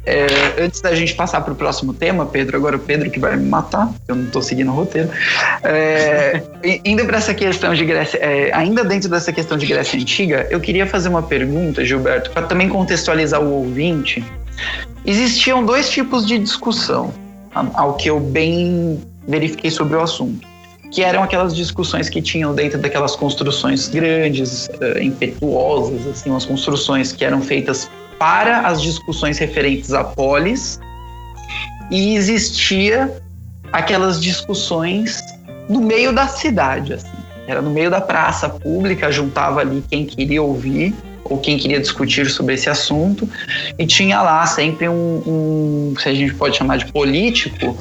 é, antes da gente passar para o próximo tema, Pedro, agora o Pedro que vai me matar, eu não estou seguindo o roteiro. É, indo para essa questão de Grécia, é, ainda dentro dessa questão de Grécia Antiga, eu queria fazer uma pergunta, Gilberto, para também contextualizar o ouvinte. Existiam dois tipos de discussão, ao que eu bem verifiquei sobre o assunto que eram aquelas discussões que tinham dentro daquelas construções grandes, uh, impetuosas, assim, umas construções que eram feitas para as discussões referentes à polis e existia aquelas discussões no meio da cidade, assim. Era no meio da praça pública, juntava ali quem queria ouvir ou quem queria discutir sobre esse assunto e tinha lá sempre um, um se a gente pode chamar de político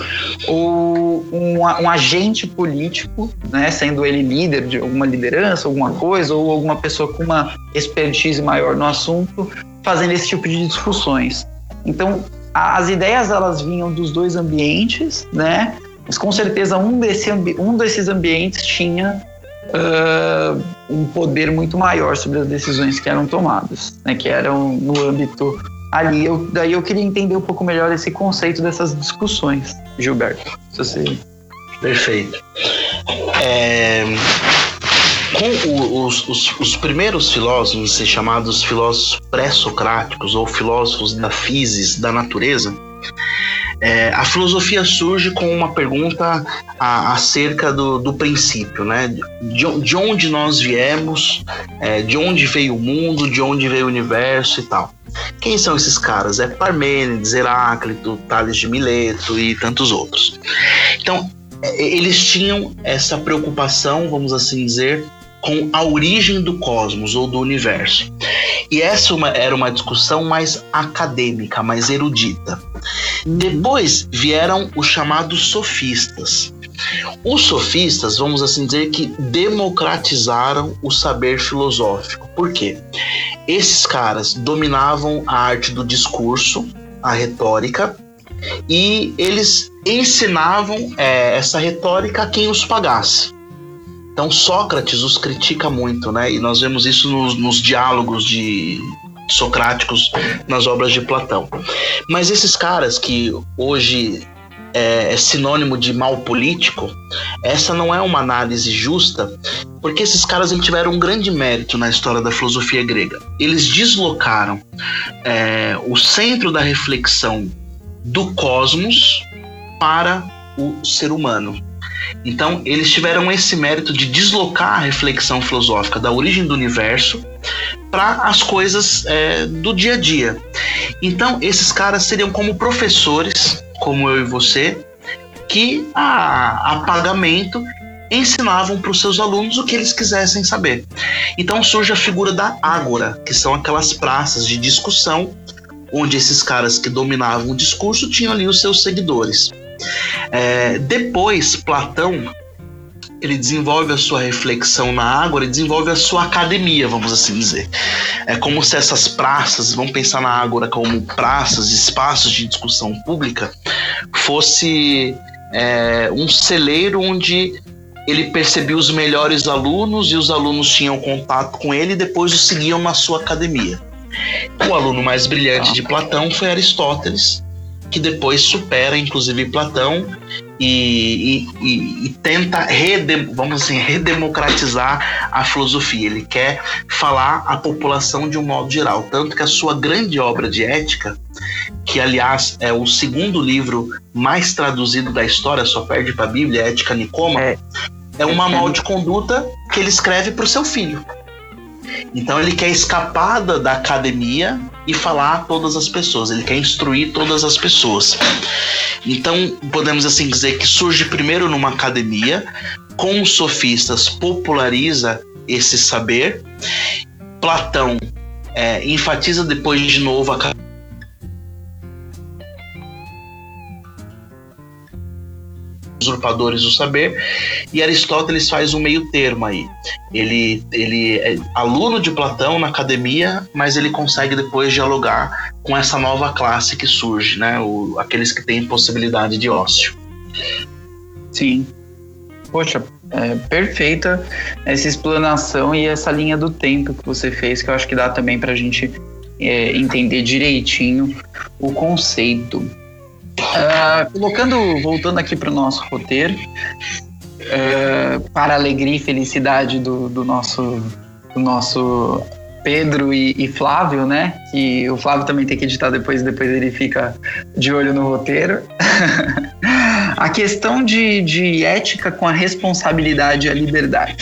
ou um, um, agente político, né, sendo ele líder de alguma liderança, alguma coisa ou alguma pessoa com uma expertise maior no assunto fazendo esse tipo de discussões. Então, as ideias elas vinham dos dois ambientes, né? Mas com certeza um, desse um desses ambientes tinha uh, um poder muito maior sobre as decisões que eram tomadas, né? Que eram no âmbito ali. Eu, daí eu queria entender um pouco melhor esse conceito dessas discussões, Gilberto. Se você... Perfeito. É, com os, os, os, primeiros filósofos, chamados filósofos pré-socráticos ou filósofos da physis, da natureza, é, a filosofia surge com uma pergunta a, acerca do, do, princípio, né? De, de onde nós viemos, é, de onde veio o mundo, de onde veio o universo e tal. Quem são esses caras? É Parmênides, Heráclito, Tales de Mileto e tantos outros. Então, é, eles tinham essa preocupação, vamos assim dizer, com a origem do cosmos ou do universo. E essa uma, era uma discussão mais acadêmica, mais erudita. Depois vieram os chamados sofistas. Os sofistas, vamos assim dizer, que democratizaram o saber filosófico. Por quê? Esses caras dominavam a arte do discurso, a retórica, e eles ensinavam é, essa retórica a quem os pagasse. Então Sócrates os critica muito, né? E nós vemos isso nos, nos diálogos de socráticos nas obras de Platão. Mas esses caras que hoje é, é, sinônimo de mal político, essa não é uma análise justa, porque esses caras eles tiveram um grande mérito na história da filosofia grega. Eles deslocaram é, o centro da reflexão do cosmos para o ser humano. Então, eles tiveram esse mérito de deslocar a reflexão filosófica da origem do universo para as coisas é, do dia a dia. Então, esses caras seriam como professores, como eu e você, que a, a pagamento ensinavam para os seus alunos o que eles quisessem saber. Então surge a figura da ágora, que são aquelas praças de discussão onde esses caras que dominavam o discurso tinham ali os seus seguidores. É, depois, Platão ele desenvolve a sua reflexão na água, ele desenvolve a sua academia, vamos assim dizer. É como se essas praças, vamos pensar na ágora como praças, espaços de discussão pública, fosse é, um celeiro onde ele percebia os melhores alunos e os alunos tinham contato com ele e depois o seguiam na sua academia. O aluno mais brilhante de Platão foi Aristóteles, que depois supera inclusive Platão e, e, e tenta redem, vamos assim, redemocratizar a filosofia. Ele quer falar à população de um modo geral. Tanto que a sua grande obra de ética, que aliás é o segundo livro mais traduzido da história, só perde para a Bíblia, Ética Nicoma, é, é um manual de conduta que ele escreve para o seu filho. Então ele quer escapar da, academia e falar a todas as pessoas, ele quer instruir todas as pessoas. Então podemos assim dizer que surge primeiro numa academia, com os sofistas populariza esse saber. Platão é, enfatiza depois de novo a usurpadores do saber, e Aristóteles faz um meio termo aí. Ele, ele é aluno de Platão na academia, mas ele consegue depois dialogar com essa nova classe que surge, né? O, aqueles que têm possibilidade de ócio. Sim. Poxa, é perfeita essa explanação e essa linha do tempo que você fez, que eu acho que dá também para a gente é, entender direitinho o conceito. Uh, colocando, voltando aqui para o nosso roteiro, uh, para a alegria e felicidade do, do nosso, do nosso Pedro e, e, Flávio, né? Que o Flávio também tem que editar depois, depois ele fica de olho no roteiro. a questão de, de ética com a responsabilidade e a liberdade.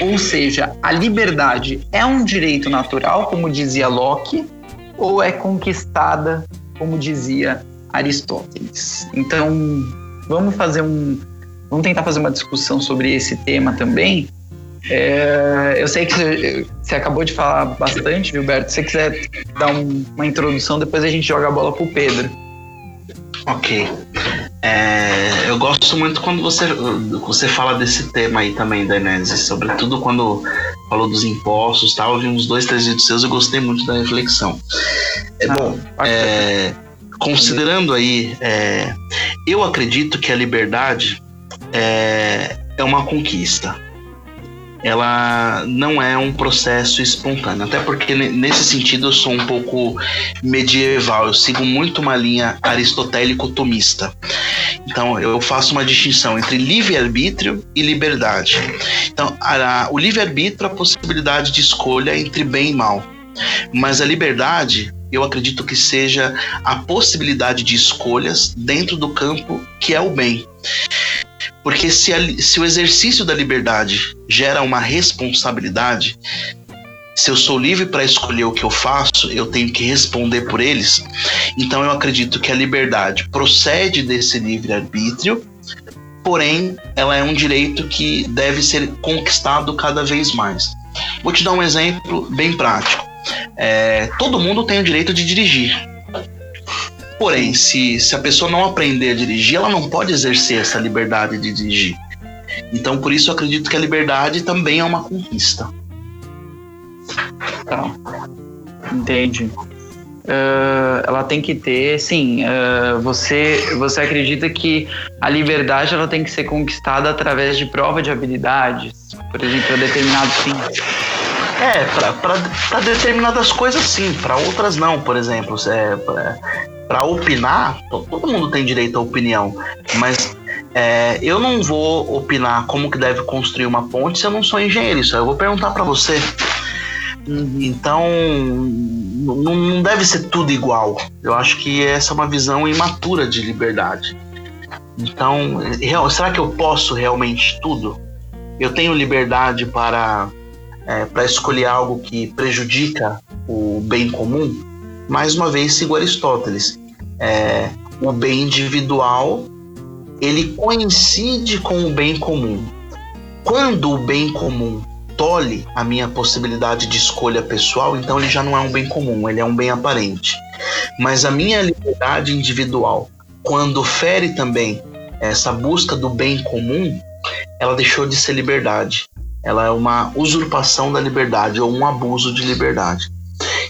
Ou seja, a liberdade é um direito natural, como dizia Locke, ou é conquistada, como dizia Aristóteles. Então, vamos fazer um. Vamos tentar fazer uma discussão sobre esse tema também. É, eu sei que você, acabou de falar bastante, Gilberto. Se você quiser dar um, uma introdução, depois a gente joga a bola pro Pedro. Ok. É, eu gosto muito quando você, você fala desse tema aí também, Denise, sobretudo quando falou dos impostos tal. Eu vi uns dois, três vídeos seus, eu gostei muito da reflexão. É ah, bom. É, considerando aí, é, eu acredito que a liberdade é, é uma conquista. Ela não é um processo espontâneo, até porque nesse sentido eu sou um pouco medieval, eu sigo muito uma linha aristotélico-tomista. Então eu faço uma distinção entre livre-arbítrio e liberdade. Então, a, o livre-arbítrio é a possibilidade de escolha entre bem e mal. Mas a liberdade eu acredito que seja a possibilidade de escolhas dentro do campo que é o bem. Porque se, a, se o exercício da liberdade gera uma responsabilidade, se eu sou livre para escolher o que eu faço, eu tenho que responder por eles. Então eu acredito que a liberdade procede desse livre-arbítrio, porém ela é um direito que deve ser conquistado cada vez mais. Vou te dar um exemplo bem prático. É, todo mundo tem o direito de dirigir. Porém, se, se a pessoa não aprender a dirigir, ela não pode exercer essa liberdade de dirigir. Então, por isso, eu acredito que a liberdade também é uma conquista. Tá. Entende. Uh, ela tem que ter, sim. Uh, você, você acredita que a liberdade ela tem que ser conquistada através de prova de habilidades, por exemplo, para determinados fins? É, para determinadas coisas sim, para outras não, por exemplo. É, para opinar, todo mundo tem direito à opinião, mas é, eu não vou opinar como que deve construir uma ponte se eu não sou engenheiro. Isso eu vou perguntar para você. Então, não deve ser tudo igual. Eu acho que essa é uma visão imatura de liberdade. Então, será que eu posso realmente tudo? Eu tenho liberdade para é, para escolher algo que prejudica o bem comum, mais uma vez sigo Aristóteles. É, o bem individual ele coincide com o bem comum. Quando o bem comum tolhe a minha possibilidade de escolha pessoal, então ele já não é um bem comum, ele é um bem aparente. Mas a minha liberdade individual, quando fere também essa busca do bem comum, ela deixou de ser liberdade ela é uma usurpação da liberdade ou um abuso de liberdade.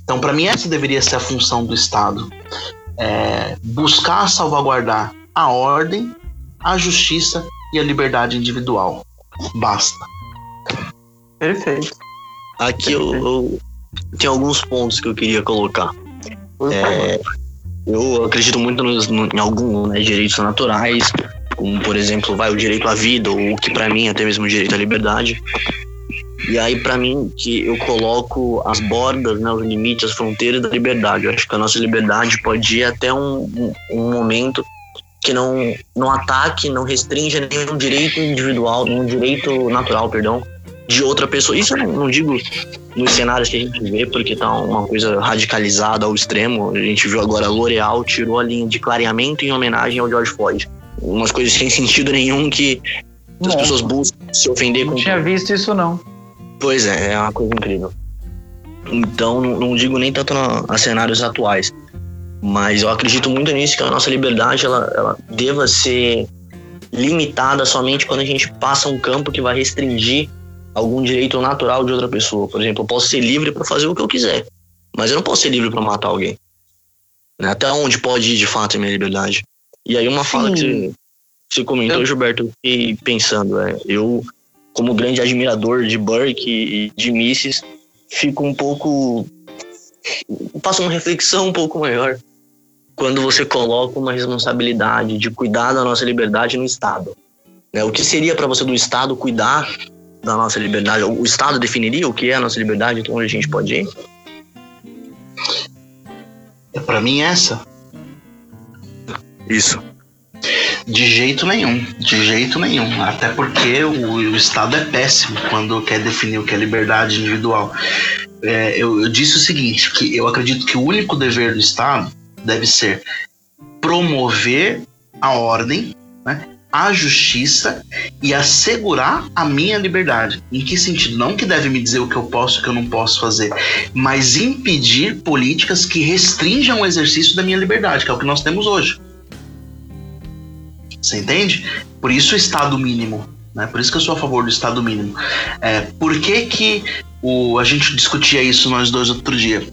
Então, para mim, essa deveria ser a função do Estado: é buscar salvaguardar a ordem, a justiça e a liberdade individual. Basta. Perfeito. Aqui eu, eu tenho alguns pontos que eu queria colocar. É, eu acredito muito nos, no, em alguns né, direitos naturais, como por exemplo, vai o direito à vida ou o que para mim é até mesmo o direito à liberdade. E aí para mim que eu coloco as bordas, né, os limites, as fronteiras da liberdade. Eu acho que a nossa liberdade pode ir até um, um, momento que não, não ataque, não restringe nenhum direito individual, nenhum direito natural, perdão, de outra pessoa. Isso eu não, não digo nos cenários que a gente vê, porque tá uma coisa radicalizada ao extremo. A gente viu agora a L'Oreal tirou a linha de clareamento em homenagem ao George Floyd. Umas coisas sem sentido nenhum que as pessoas buscam se ofender não com. Não tinha visto isso, não. Pois é, é uma coisa incrível. Então, não, não digo nem tanto a cenários atuais. Mas eu acredito muito nisso, que a nossa liberdade ela, ela deva ser limitada somente quando a gente passa um campo que vai restringir algum direito natural de outra pessoa. Por exemplo, eu posso ser livre para fazer o que eu quiser, mas eu não posso ser livre para matar alguém. Né? Até onde pode ir de fato a minha liberdade? E aí uma Sim. fala que você, você comentou, eu... Gilberto, eu fiquei pensando, é, eu como grande admirador de Burke e de Mises, fico um pouco faço uma reflexão um pouco maior quando você coloca uma responsabilidade de cuidar da nossa liberdade no Estado. Né? O que seria para você do Estado cuidar da nossa liberdade? O Estado definiria o que é a nossa liberdade, então onde a gente pode ir? É para mim essa. Isso. De jeito nenhum, de jeito nenhum. Até porque o, o Estado é péssimo quando quer definir o que é liberdade individual. É, eu, eu disse o seguinte, que eu acredito que o único dever do Estado deve ser promover a ordem, né, a justiça e assegurar a minha liberdade. Em que sentido? Não que deve me dizer o que eu posso e o que eu não posso fazer, mas impedir políticas que restringam o exercício da minha liberdade, que é o que nós temos hoje. Você entende? Por isso o Estado mínimo. Né? Por isso que eu sou a favor do Estado mínimo. É, por que, que o, a gente discutia isso nós dois outro dia?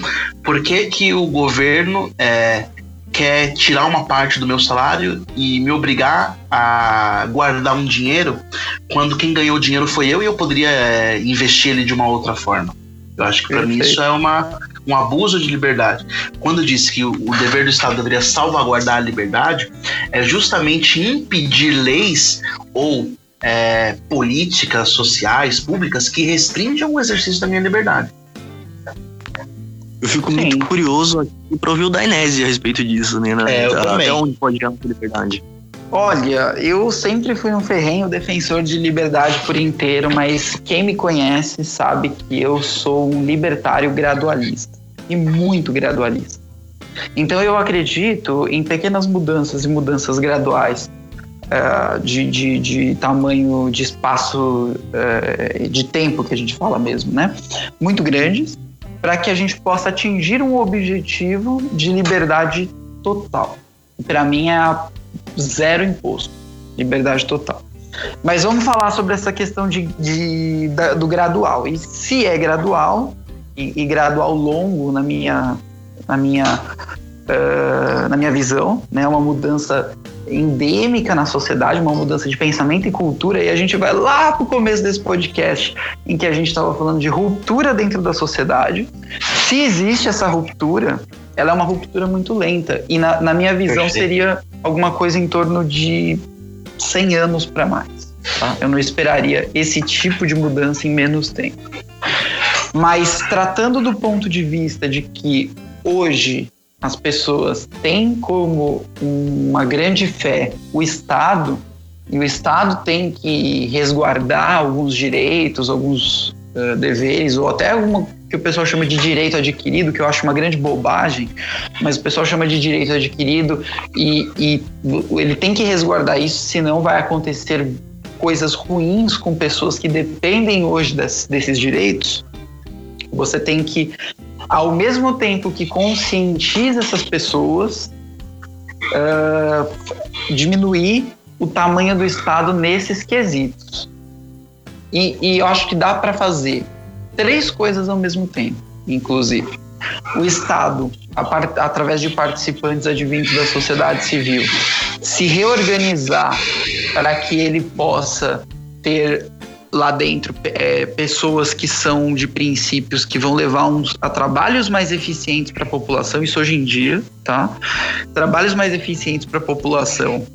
Por que, que o governo é, quer tirar uma parte do meu salário e me obrigar a guardar um dinheiro quando quem ganhou o dinheiro foi eu e eu poderia é, investir ele de uma outra forma? Eu acho que para mim isso é uma, um abuso de liberdade. Quando disse que o, o, dever do Estado deveria salvaguardar a liberdade, é justamente impedir leis ou é, políticas sociais, públicas, que restringam o exercício da minha liberdade. Eu fico Sim. muito curioso aqui para ouvir o Dainese a respeito disso, né? É, eu Até também. onde pode ir a liberdade? Olha, eu sempre fui um ferrenho defensor de liberdade por inteiro, mas quem me conhece sabe que eu sou um libertário gradualista e muito gradualista. Então eu acredito em pequenas mudanças e mudanças graduais uh, de, de, de, tamanho de espaço uh, de tempo que a gente fala mesmo, né? Muito grandes para que a gente possa atingir um objetivo de liberdade total. Para mim é zero imposto, liberdade total. Mas vamos falar sobre essa questão de, de da, do gradual. E se é gradual, e, e gradual longo na minha, na minha, uh, na minha visão, né? uma mudança endêmica na sociedade, uma mudança de pensamento e cultura, e a gente vai lá para o começo desse podcast, em que a gente estava falando de ruptura dentro da sociedade. Se existe essa ruptura, ela é uma ruptura muito lenta, e na, na minha visão seria alguma coisa em torno de 100 anos para mais. Tá? Eu não esperaria esse tipo de mudança em menos tempo. Mas tratando do ponto de vista de que hoje as pessoas têm como uma grande fé o Estado, e o Estado tem que resguardar alguns direitos, alguns uh, deveres, ou até alguma que o pessoal chama de direito adquirido, que eu acho uma grande bobagem, mas o pessoal chama de direito adquirido e, e ele tem que resguardar isso, senão vai acontecer coisas ruins com pessoas que dependem hoje des, desses direitos. Você tem que ao mesmo tempo que conscientiza essas pessoas, uh, diminuir o tamanho do Estado nesses quesitos. E, e eu acho que dá para fazer três coisas ao mesmo tempo, inclusive. O Estado, através de participantes advindos da sociedade civil, se reorganizar para que ele possa ter lá dentro é, pessoas que são de princípios que vão levar uns, a trabalhos mais eficientes para a população, isso hoje em dia, tá? Trabalhos mais eficientes para a população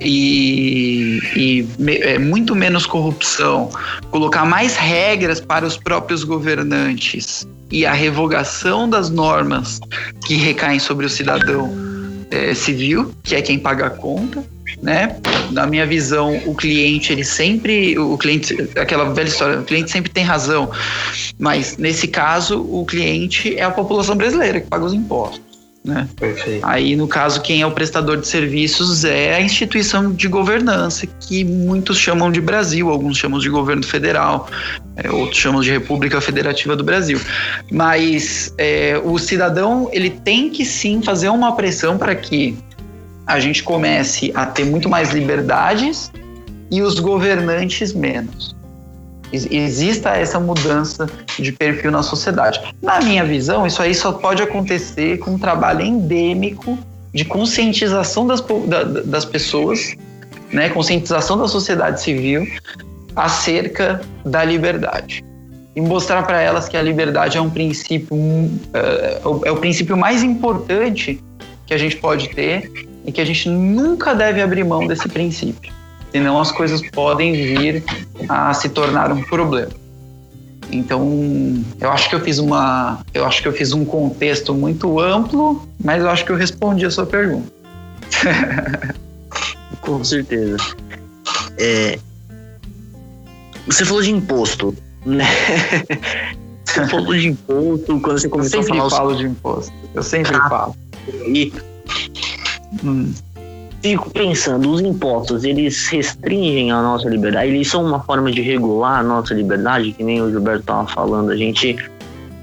e, e me, é, muito menos corrupção, colocar mais regras para os próprios governantes e a revogação das normas que recaem sobre o cidadão é, civil, que é quem paga a conta, né? Na minha visão, o cliente, ele sempre, o cliente, aquela velha história, o cliente sempre tem razão, mas nesse caso, o cliente é a população brasileira que paga os impostos. Né? Perfeito. Aí, no caso, quem é o prestador de serviços é a instituição de governança, que muitos chamam de Brasil, alguns chamam de governo federal, é, outros chamam de República Federativa do Brasil. Mas é, o cidadão ele tem que sim fazer uma pressão para que a gente comece a ter muito mais liberdades e os governantes menos. Exista essa mudança de perfil na sociedade. Na minha visão, isso aí só pode acontecer com um trabalho endêmico de conscientização das, das pessoas, né, conscientização da sociedade civil acerca da liberdade e mostrar para elas que a liberdade é um princípio é, é o princípio mais importante que a gente pode ter e que a gente nunca deve abrir mão desse princípio, senão as coisas podem vir a se tornar um problema. Então, eu acho que eu fiz uma, eu acho que eu fiz um contexto muito amplo, mas eu acho que eu respondi a sua pergunta. Com certeza. É, você falou de imposto, né? Você falou de imposto quando você começou a falar. Eu sempre falo de imposto. Eu sempre ah, falo. E Hum. Fico pensando, os impostos, eles restringem a nossa liberdade? Eles são uma forma de regular a nossa liberdade, que nem o Gilberto estava falando. A gente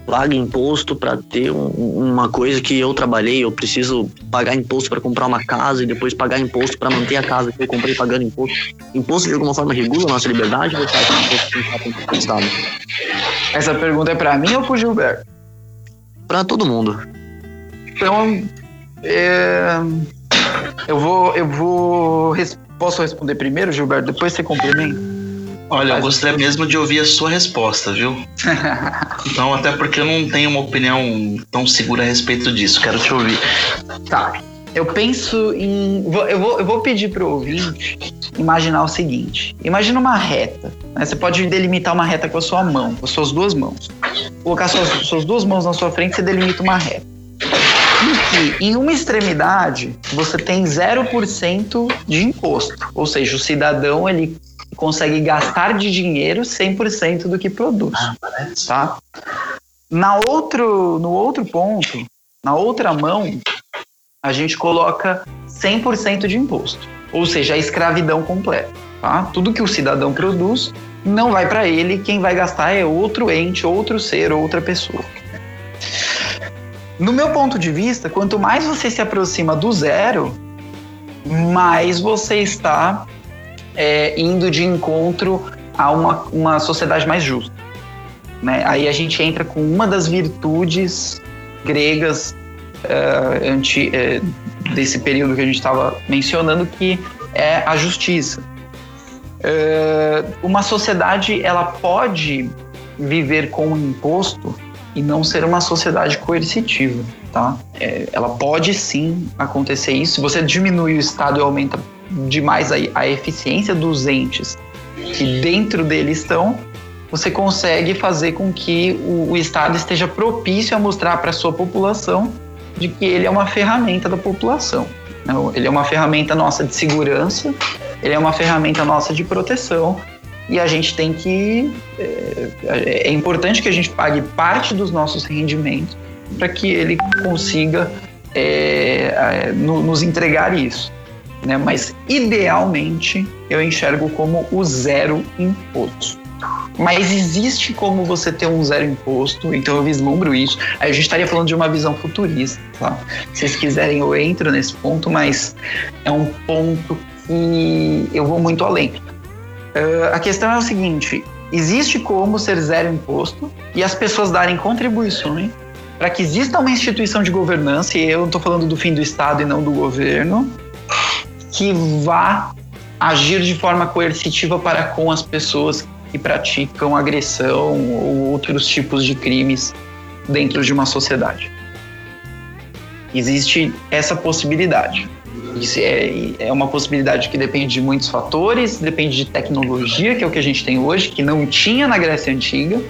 paga imposto para ter um, uma coisa que eu trabalhei, eu preciso pagar imposto para comprar uma casa e depois pagar imposto para manter a casa que eu comprei pagando imposto. Imposto de alguma forma regula a nossa liberdade ou que imposto que Estado? Essa pergunta é para mim ou para Gilberto? Para todo mundo. Então, é... Eu vou. Eu vou. Posso responder primeiro, Gilberto? Depois você complementa? Olha, eu gostaria mesmo de ouvir a sua resposta, viu? então, até porque eu não tenho uma opinião tão segura a respeito disso. Quero te ouvir. Tá. Eu penso em. Eu vou, eu vou pedir para o ouvinte imaginar o seguinte: imagina uma reta. Né? Você pode delimitar uma reta com a sua mão, com as suas duas mãos. Colocar suas, suas duas mãos na sua frente, você delimita uma reta que em uma extremidade você tem 0% de imposto, ou seja, o cidadão ele consegue gastar de dinheiro 100% do que produz, ah, tá? Na outro, no outro ponto, na outra mão, a gente coloca 100% de imposto, ou seja, a escravidão completa, tá? Tudo que o cidadão produz não vai para ele, quem vai gastar é outro ente, outro ser, outra pessoa. No meu ponto de vista, quanto mais você se aproxima do zero, mais você está é, indo de encontro a uma, uma sociedade mais justa. Né? Aí a gente entra com uma das virtudes gregas uh, anti, uh, desse período que a gente estava mencionando, que é a justiça. Uh, uma sociedade ela pode viver com o imposto e não ser uma sociedade coercitiva, tá? É, ela pode sim acontecer isso. Se você diminui o Estado e aumenta demais a, a eficiência dos entes que dentro dele estão, você consegue fazer com que o, o Estado esteja propício a mostrar para a sua população de que ele é uma ferramenta da população. Né? Ele é uma ferramenta nossa de segurança, ele é uma ferramenta nossa de proteção e a gente tem que. É, é, importante que a gente pague parte dos nossos rendimentos para que ele consiga é, é, no, nos entregar isso. Né? Mas, idealmente, eu enxergo como o zero imposto. Mas existe como você ter um zero imposto, então eu vislumbro isso. Aí a gente estaria falando de uma visão futurista, tá? Se vocês quiserem, eu entro nesse ponto, mas é um ponto que eu vou muito além. Uh, a questão é o seguinte: existe como ser zero imposto e as pessoas darem contribuições para que exista uma instituição de governança, e eu não estou falando do fim do Estado e não do governo, que vá agir de forma coercitiva para com as pessoas que praticam agressão ou outros tipos de crimes dentro de uma sociedade. existe essa possibilidade. Isso é, é uma possibilidade que depende de muitos fatores, depende de tecnologia, que é o que a gente tem hoje, que não tinha na Grécia Antiga,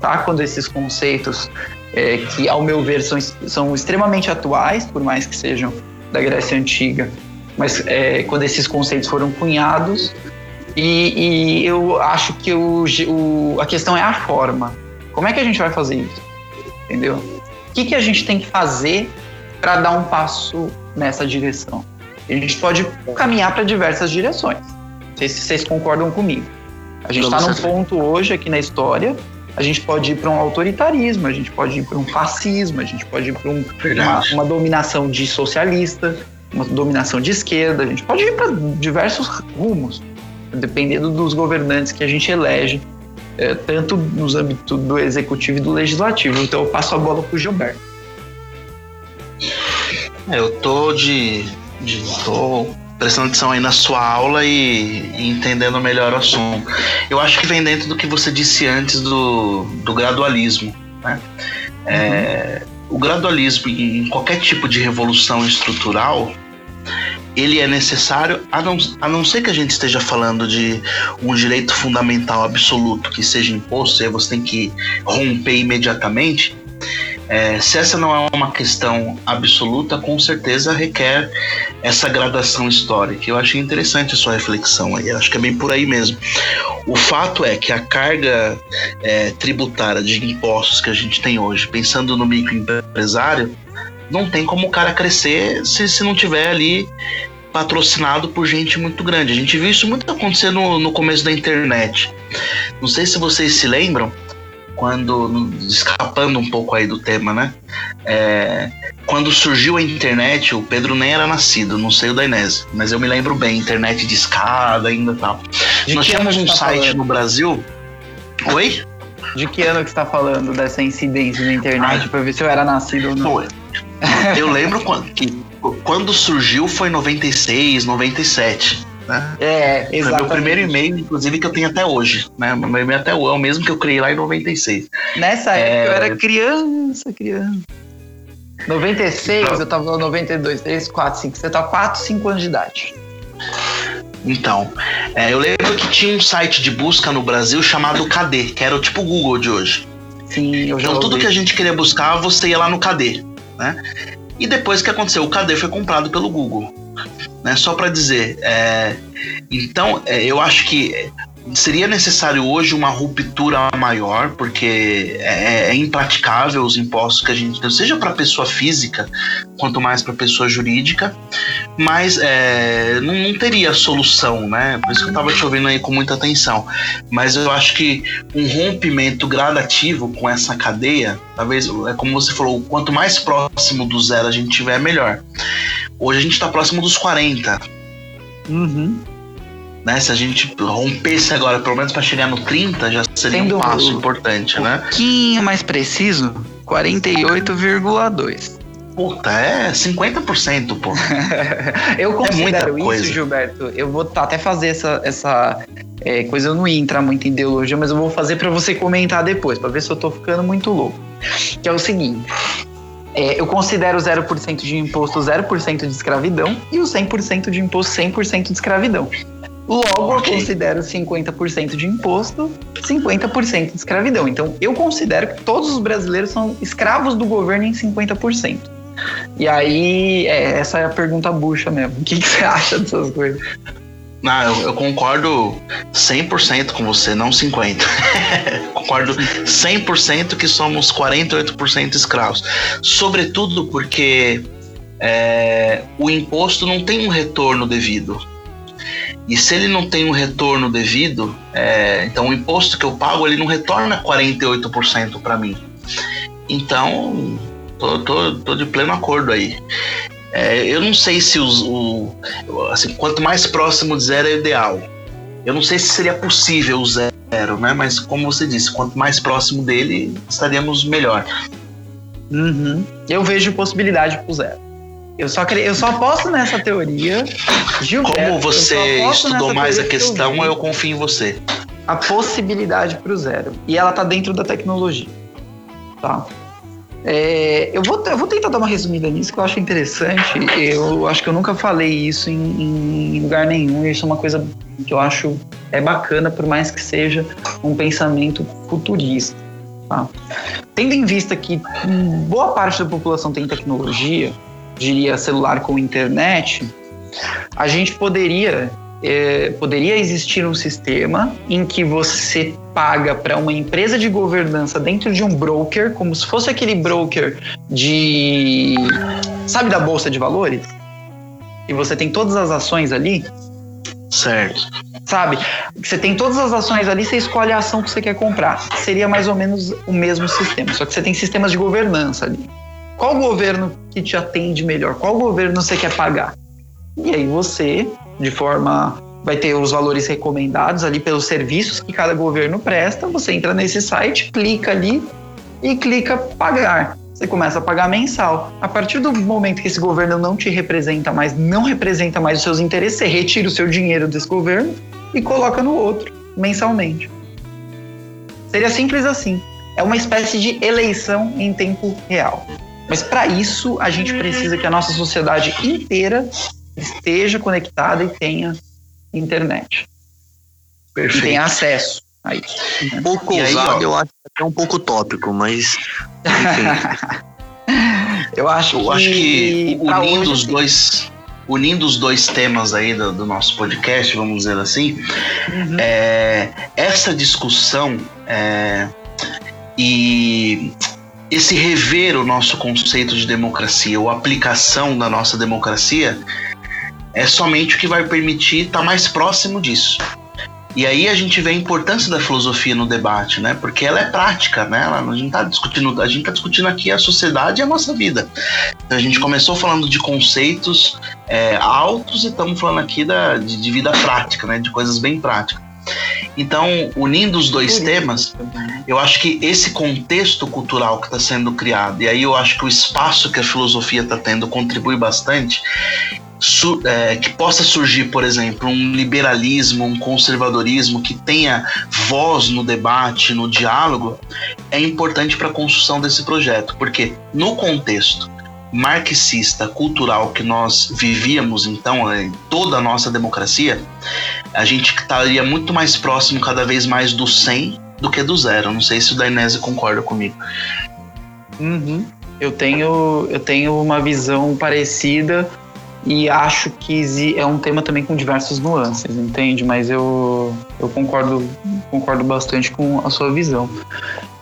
tá? Quando esses conceitos, é, que ao meu ver são, são extremamente atuais, por mais que sejam da Grécia Antiga, mas é, quando esses conceitos foram cunhados, e, e eu acho que o, o, a questão é a forma. Como é que a gente vai fazer isso? Entendeu? O que, que a gente tem que fazer para dar um passo nessa direção? A gente pode caminhar para diversas direções. Não sei se vocês concordam comigo. A gente está num ponto hoje aqui na história. A gente pode ir para um autoritarismo, a gente pode ir para um fascismo, a gente pode ir para um, uma, uma dominação de socialista, uma dominação de esquerda, a gente pode ir para diversos rumos dependendo dos governantes que a gente elege, é, tanto nos âmbitos do executivo e do legislativo. Então eu passo a bola para o Gilberto. É, eu tô de, de tô prestando atenção aí na sua aula e, e, entendendo melhor o assunto. Eu acho que vem dentro do que você disse antes do, do gradualismo. Né? É, o gradualismo em qualquer tipo de revolução estrutural ele é necessário, a não, a não ser que a gente esteja falando de um direito fundamental absoluto que seja imposto, e aí você tem que romper imediatamente. É, se essa não é uma questão absoluta, com certeza requer essa gradação histórica. Eu achei interessante a sua reflexão aí, acho que é bem por aí mesmo. O fato é que a carga é, tributária de impostos que a gente tem hoje, pensando no microempresário, não tem como o cara crescer se, se não tiver ali patrocinado por gente muito grande. A gente viu isso muito acontecer no, no começo da internet. Não sei se vocês se lembram, quando, escapando um pouco aí do tema, né? É, quando surgiu a internet, o Pedro nem era nascido, não sei o da Inés, mas eu me lembro bem, internet de escada ainda tal. De Nós tínhamos um tá site falando? no Brasil. Oi? De que ano que você está falando dessa incidência na internet para ver se eu era nascido ou não? Foi. Eu lembro quando, que quando surgiu foi 96, 97. Né? É, exatamente. Foi meu primeiro e-mail, inclusive, que eu tenho até hoje. Né? Meu e-mail até hoje é o mesmo que eu criei lá em 96. Nessa é... época eu era criança, criança. 96, então, eu tava 92, 3, 4, 5. Você tá 4, 5 anos de idade. Então, é, eu lembro que tinha um site de busca no Brasil chamado KD, que era o tipo Google de hoje. Sim, eu já Então, tudo que a gente queria buscar, você ia lá no KD, né? E depois que aconteceu, o KD foi comprado pelo Google. Né? Só para dizer, é, então é, eu acho que seria necessário hoje uma ruptura maior, porque é, é impraticável os impostos que a gente tem, seja para pessoa física, quanto mais para pessoa jurídica, mas é, não, não, teria solução, né? Por isso que eu estava te ouvindo aí com muita atenção. Mas eu acho que um rompimento gradativo com essa cadeia, talvez, é como você falou, quanto mais próximo do zero a gente tiver, melhor. Hoje a gente está próximo dos 40. Uhum né? Se a gente rompesse agora, pelo menos para chegar no 30, já seria Sendo um passo importante, um né? Um pouquinho mais preciso, 48,2. Puta, é 50%, pô. eu considero é isso. Gilberto. Eu vou até fazer essa, essa é, coisa, eu não ia entrar muito em ideologia, mas eu vou fazer para você comentar depois, para ver se eu tô ficando muito louco. Que é o seguinte. É, eu considero 0% de imposto 0% de escravidão e o 100% de imposto 100% de escravidão. Logo, eu considero 50% de imposto, 50% de escravidão. Então, eu considero que todos os brasileiros são escravos do governo em 50%. E aí, é, essa é a pergunta bucha mesmo. O que, que você acha dessas coisas? Não, eu, eu concordo 100% com você, não 50%. concordo 100% que somos 48% escravos. Sobretudo porque é, o imposto não tem um retorno devido. E se ele não tem um retorno devido, é, então o imposto que eu pago ele não retorna 48% para mim. Então, tô, tô, tô, de pleno acordo aí. É, eu não sei se os, o, assim, quanto mais próximo de zero é ideal. Eu não sei se seria possível o zero, né? Mas como você disse, quanto mais próximo dele, estaríamos melhor. Uhum. Eu vejo possibilidade pro zero. Eu só, eu só aposto nessa teoria. Gilberto, Como você estudou mais a questão, eu, eu, confio em você. A possibilidade para o zero. E ela tá dentro da tecnologia. Tá? É, eu, vou, eu vou tentar dar uma resumida nisso que eu acho interessante. Eu acho que eu nunca falei isso em, em lugar nenhum. Isso é uma coisa que eu acho é bacana, por mais que seja um pensamento futurista. Tá? Tendo em vista que boa parte da população tem tecnologia, diria celular com internet, a gente poderia é, poderia existir um sistema em que você paga para uma empresa de governança dentro de um broker, como se fosse aquele broker de. Sabe da Bolsa de Valores? E você tem todas as ações ali? Certo. Sabe? Você tem todas as ações ali, você escolhe a ação que você quer comprar. Seria mais ou menos o mesmo sistema, só que você tem sistemas de governança ali. Qual governo que te atende melhor? Qual governo você quer pagar? E aí você de forma vai ter os valores recomendados ali pelos serviços que cada governo presta. Você entra nesse site, clica ali e clica pagar. Você começa a pagar mensal. A partir do momento que esse governo não te representa mais, não representa mais os seus interesses, você retira o seu dinheiro desse governo e coloca no outro mensalmente. Seria simples assim. É uma espécie de eleição em tempo real. Mas para isso, a gente precisa que a nossa sociedade inteira esteja conectada e tenha internet. Perfeito. E tenha acesso a isso. Né? Pouco e ousado, aí, eu acho que é um pouco tópico, mas. eu acho eu que, acho que unindo os dois. Unindo os dois temas aí do, do nosso podcast, vamos dizer assim, uhum. é, essa discussão é, e esse rever o nosso conceito de democracia, ou aplicação da nossa democracia, é somente o que vai permitir estar tá mais próximo disso. E aí a gente vê a importância da filosofia no debate, né? Porque ela é prática, né? Ela, a gente está discutindo, a gente tá discutindo aqui a sociedade e a nossa vida. Então, a gente começou falando de conceitos é, altos e estamos falando aqui da, de, de, vida prática, né? De coisas bem práticas. Então, unindo os dois temas, eu acho que esse contexto cultural que está sendo criado, e aí eu acho que o espaço que a filosofia está tendo contribui bastante, é, que possa surgir, por exemplo, um liberalismo, um conservadorismo que tenha voz no debate, no diálogo, é importante para a construção desse projeto, porque no contexto marxista cultural que nós vivíamos então em toda a nossa democracia, a gente estaria muito mais próximo cada vez mais do 100 do que do zero. Não sei se o Dainese concorda comigo. Uhum. Eu tenho eu tenho uma visão parecida e acho que é um tema também com diversas nuances, entende? Mas eu, eu concordo, concordo bastante com a sua visão.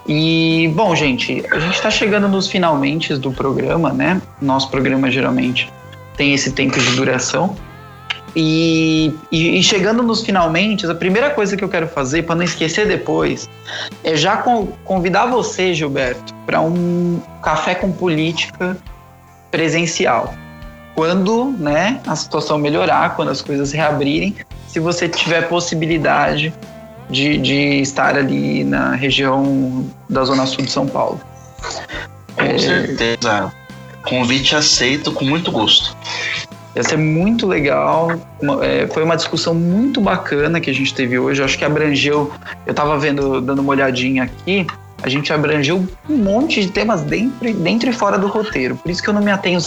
E, bom, gente, a gente está chegando nos finalmente do programa, né? Nosso programa geralmente tem esse tempo de duração. E, e, e chegando nos finalmente, a primeira coisa que eu quero fazer, para não esquecer depois, é já convidar você, Gilberto, para um café com política presencial quando né, a situação melhorar, quando as coisas reabrirem, se você tiver possibilidade de, de estar ali na região da Zona Sul de São Paulo. Com é... certeza. Convite aceito com muito gosto. Ia ser muito legal. É, foi uma discussão muito bacana que a gente teve hoje. Eu acho que abrangeu. Eu estava vendo, dando uma olhadinha aqui a gente abrangeu um monte de temas dentro, dentro e fora do roteiro. Por isso que eu não me atenho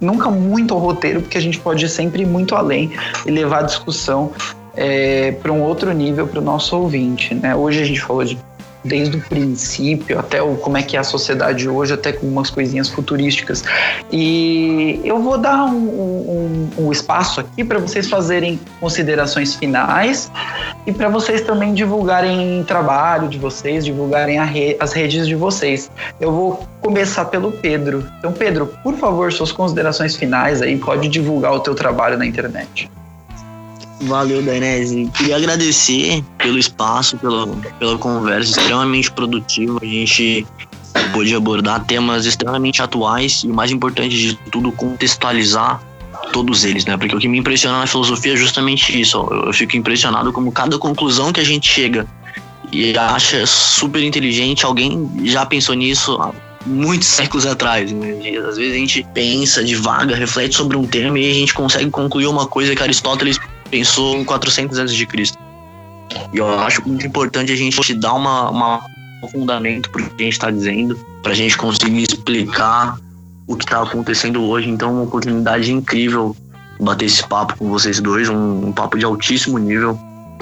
nunca muito ao roteiro, porque a gente pode sempre ir muito além e levar a discussão é, para um outro nível para o nosso ouvinte. Né? Hoje a gente falou de desde o princípio até o, como é que é a sociedade hoje, até com umas coisinhas futurísticas. E eu vou dar um, um, um espaço aqui para vocês fazerem considerações finais e para vocês também divulgarem trabalho de vocês, divulgarem re, as redes de vocês. Eu vou começar pelo Pedro. Então, Pedro, por favor, suas considerações finais aí, pode divulgar o teu trabalho na internet. Valeu, Danese. Queria agradecer pelo espaço, pela, pela conversa extremamente produtiva. A gente pôde abordar temas extremamente atuais e, mais importante de tudo, contextualizar todos eles, né? Porque o que me impressiona na filosofia é justamente isso. Eu fico impressionado como cada conclusão que a gente chega e acha super inteligente, alguém já pensou nisso há muitos séculos atrás. Né? Às vezes a gente pensa, divaga, reflete sobre um tema e a gente consegue concluir uma coisa que Aristóteles pensou em 400 antes de Cristo. E eu acho muito importante a gente dar uma, uma, fundamento para o que a gente está dizendo, para a gente conseguir explicar o que está acontecendo hoje. Então, uma oportunidade incrível bater esse papo com vocês dois, um, um papo de altíssimo nível.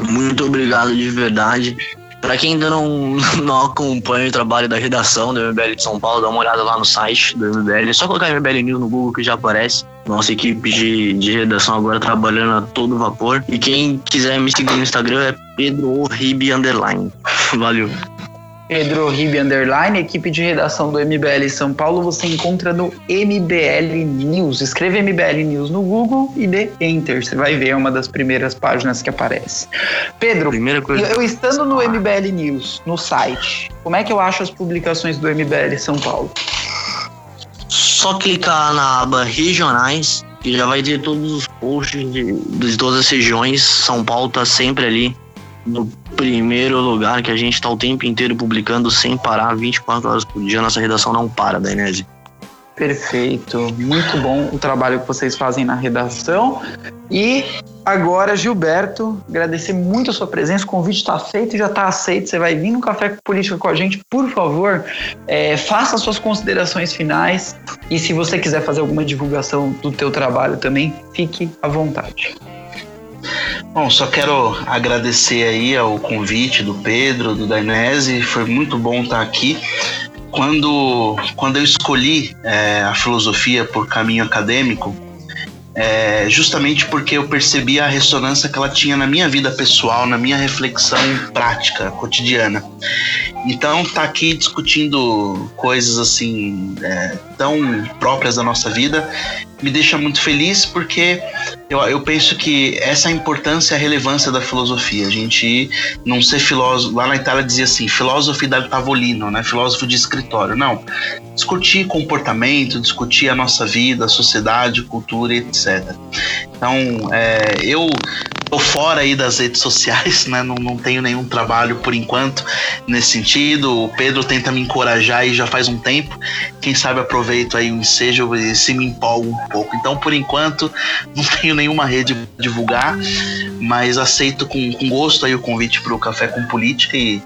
Muito obrigado de verdade. Para quem ainda não, não acompanha o trabalho da redação do MBL de São Paulo, dá uma olhada lá no site do MBL. É só colocar MBL News no Google que já aparece. Nossa equipe de, de redação agora trabalhando a todo vapor. E quem quiser me seguir no Instagram é Pedro Ribe Underline. Valeu. Pedro Ribe Underline, equipe de redação do MBL São Paulo, você encontra no MBL News. Escreva MBL News no Google e dê Enter. Você vai ver é uma das primeiras páginas que aparece. Pedro, coisa... eu estando no MBL News, no site, como é que eu acho as publicações do MBL São Paulo? Só clicar na aba regionais que já vai ter todos os posts de, de todas as regiões. São Paulo tá sempre ali no primeiro lugar que a gente está o tempo inteiro publicando sem parar, 24 horas por dia. Nossa redação não para da. Perfeito, muito bom o trabalho que vocês fazem na redação. E agora, Gilberto, agradecer muito a sua presença. O convite está feito, já está aceito. Você vai vir no Café Política com a gente, por favor. É, faça suas considerações finais e se você quiser fazer alguma divulgação do teu trabalho também, fique à vontade. Bom, só quero agradecer aí ao convite do Pedro, do Dainese, foi muito bom estar aqui. Quando, quando eu escolhi é, a filosofia por caminho acadêmico, é, justamente porque eu percebi a ressonância que ela tinha na minha vida pessoal, na minha reflexão prática, cotidiana. Então, tá aqui discutindo coisas assim é, tão próprias da nossa vida me deixa muito feliz porque eu, eu penso que essa é a importância e a relevância da filosofia. A gente não ser filósofo. Lá na Itália dizia assim: filósofo da tavolino, né? filósofo de escritório. Não. Discutir comportamento, discutir a nossa vida, a sociedade, cultura, etc. Então, é, eu tô fora aí das redes sociais, né? Não, não tenho nenhum trabalho por enquanto nesse sentido. O Pedro tenta me encorajar aí já faz um tempo. Quem sabe aproveito aí o ensejo e se me empolgo um pouco. Então, por enquanto, não tenho nenhuma rede para divulgar, mas aceito com, com gosto aí o convite para o Café com Política e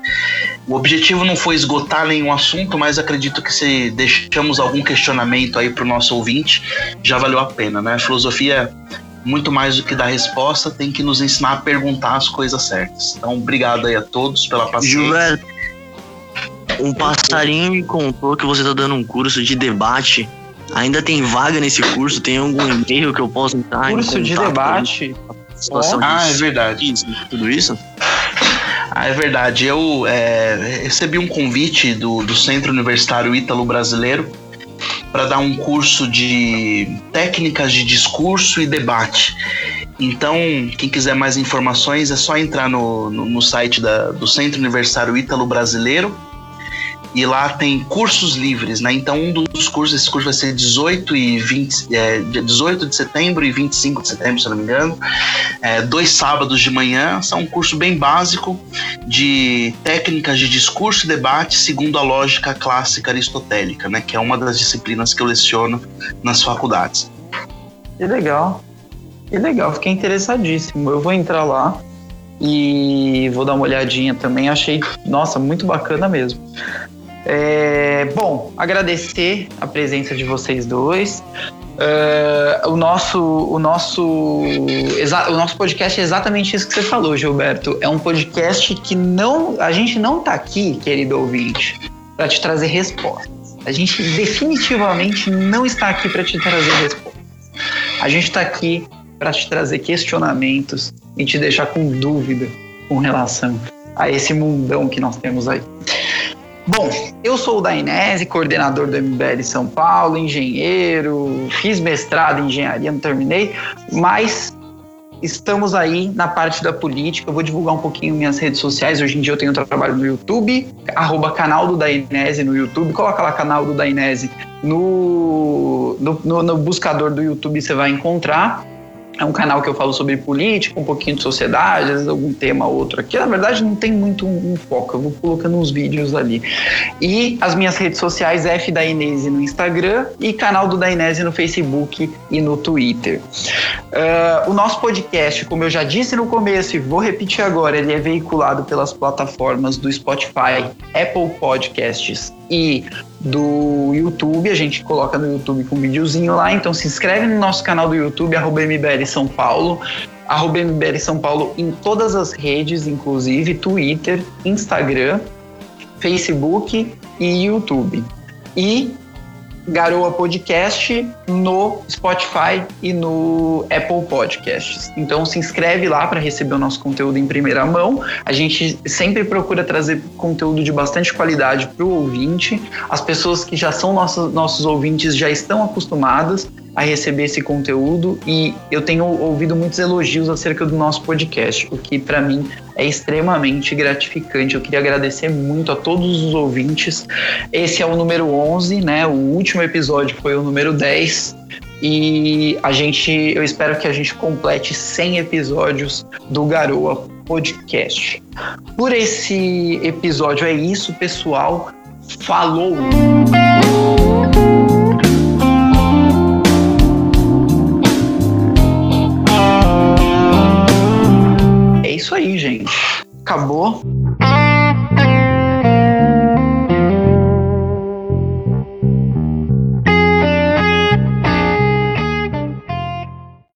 o objetivo não foi esgotar nenhum assunto, mas acredito que se deixamos algum questionamento aí para o nosso ouvinte, já valeu a pena, né? A filosofia muito mais do que dar resposta, tem que nos ensinar a perguntar as coisas certas. Então, obrigado aí a todos pela paciência. Gilberto, um passarinho me contou que você está dando um curso de debate. Ainda tem vaga nesse curso? Tem algum e-mail que eu possa entrar Curso de debate? Ah, é verdade. Tudo isso? Ah, é verdade. Eu é, recebi um convite do, do Centro Universitário Ítalo Brasileiro para dar um curso de técnicas de discurso e debate. Então, quem quiser mais informações é só entrar no, no, no site da, do Centro Universitário Ítalo Brasileiro e lá tem cursos livres, né? Então um dos cursos, esse curso vai ser 18 e 20, é, 18 de setembro e 25 de setembro, se eu não me engano. É, dois sábados de manhã, são um curso bem básico de técnicas de discurso e debate segundo a lógica clássica aristotélica, né? Que é uma das disciplinas que eu leciono nas faculdades. Que legal. Que legal, fiquei interessadíssimo. Eu vou entrar lá e vou dar uma olhadinha também. Achei, nossa, muito bacana mesmo. É, bom, agradecer a presença de vocês dois. Uh, o nosso o nosso o nosso podcast é exatamente isso que você falou, Gilberto. É um podcast que não a gente não está aqui, querido ouvinte, para te trazer respostas. A gente definitivamente não está aqui para te trazer respostas. A gente está aqui para te trazer questionamentos e te deixar com dúvida com relação a esse mundão que nós temos aí. Bom, eu sou o Dainese, coordenador do MBL São Paulo, engenheiro, fiz mestrado em engenharia, não terminei, mas estamos aí na parte da política. Eu vou divulgar um pouquinho minhas redes sociais. Hoje em dia eu tenho trabalho no YouTube, arroba canal do Dainese no YouTube. Coloca lá canal do Dainese no, no, no, no buscador do YouTube, você vai encontrar. É um canal que eu falo sobre política, um pouquinho de sociedade, às vezes algum tema outro aqui. Na verdade, não tem muito um, um foco, eu vou colocando uns vídeos ali. E as minhas redes sociais, F da Inese no Instagram e canal do da Inese no Facebook e no Twitter. Uh, o nosso podcast, como eu já disse no começo e vou repetir agora, ele é veiculado pelas plataformas do Spotify, Apple Podcasts e do YouTube. A gente coloca no YouTube com um videozinho lá. Então se inscreve no nosso canal do YouTube, arroba MBL São Paulo. Arroba MBL São Paulo em todas as redes, inclusive Twitter, Instagram, Facebook e YouTube. E Garoa Podcast no Spotify e no Apple Podcasts. Então se inscreve lá para receber o nosso conteúdo em primeira mão. A gente sempre procura trazer conteúdo de bastante qualidade para o ouvinte. As pessoas que já são nossos, nossos ouvintes já estão acostumadas a receber esse conteúdo e eu tenho ouvido muitos elogios acerca do nosso podcast, o que para mim é extremamente gratificante. Eu queria agradecer muito a todos os ouvintes. Esse é o número 11, né? O último episódio foi o número 10 e a gente, eu espero que a gente complete 100 episódios do Garoa Podcast. Por esse episódio é isso, pessoal. Falou! Isso aí, gente. Acabou.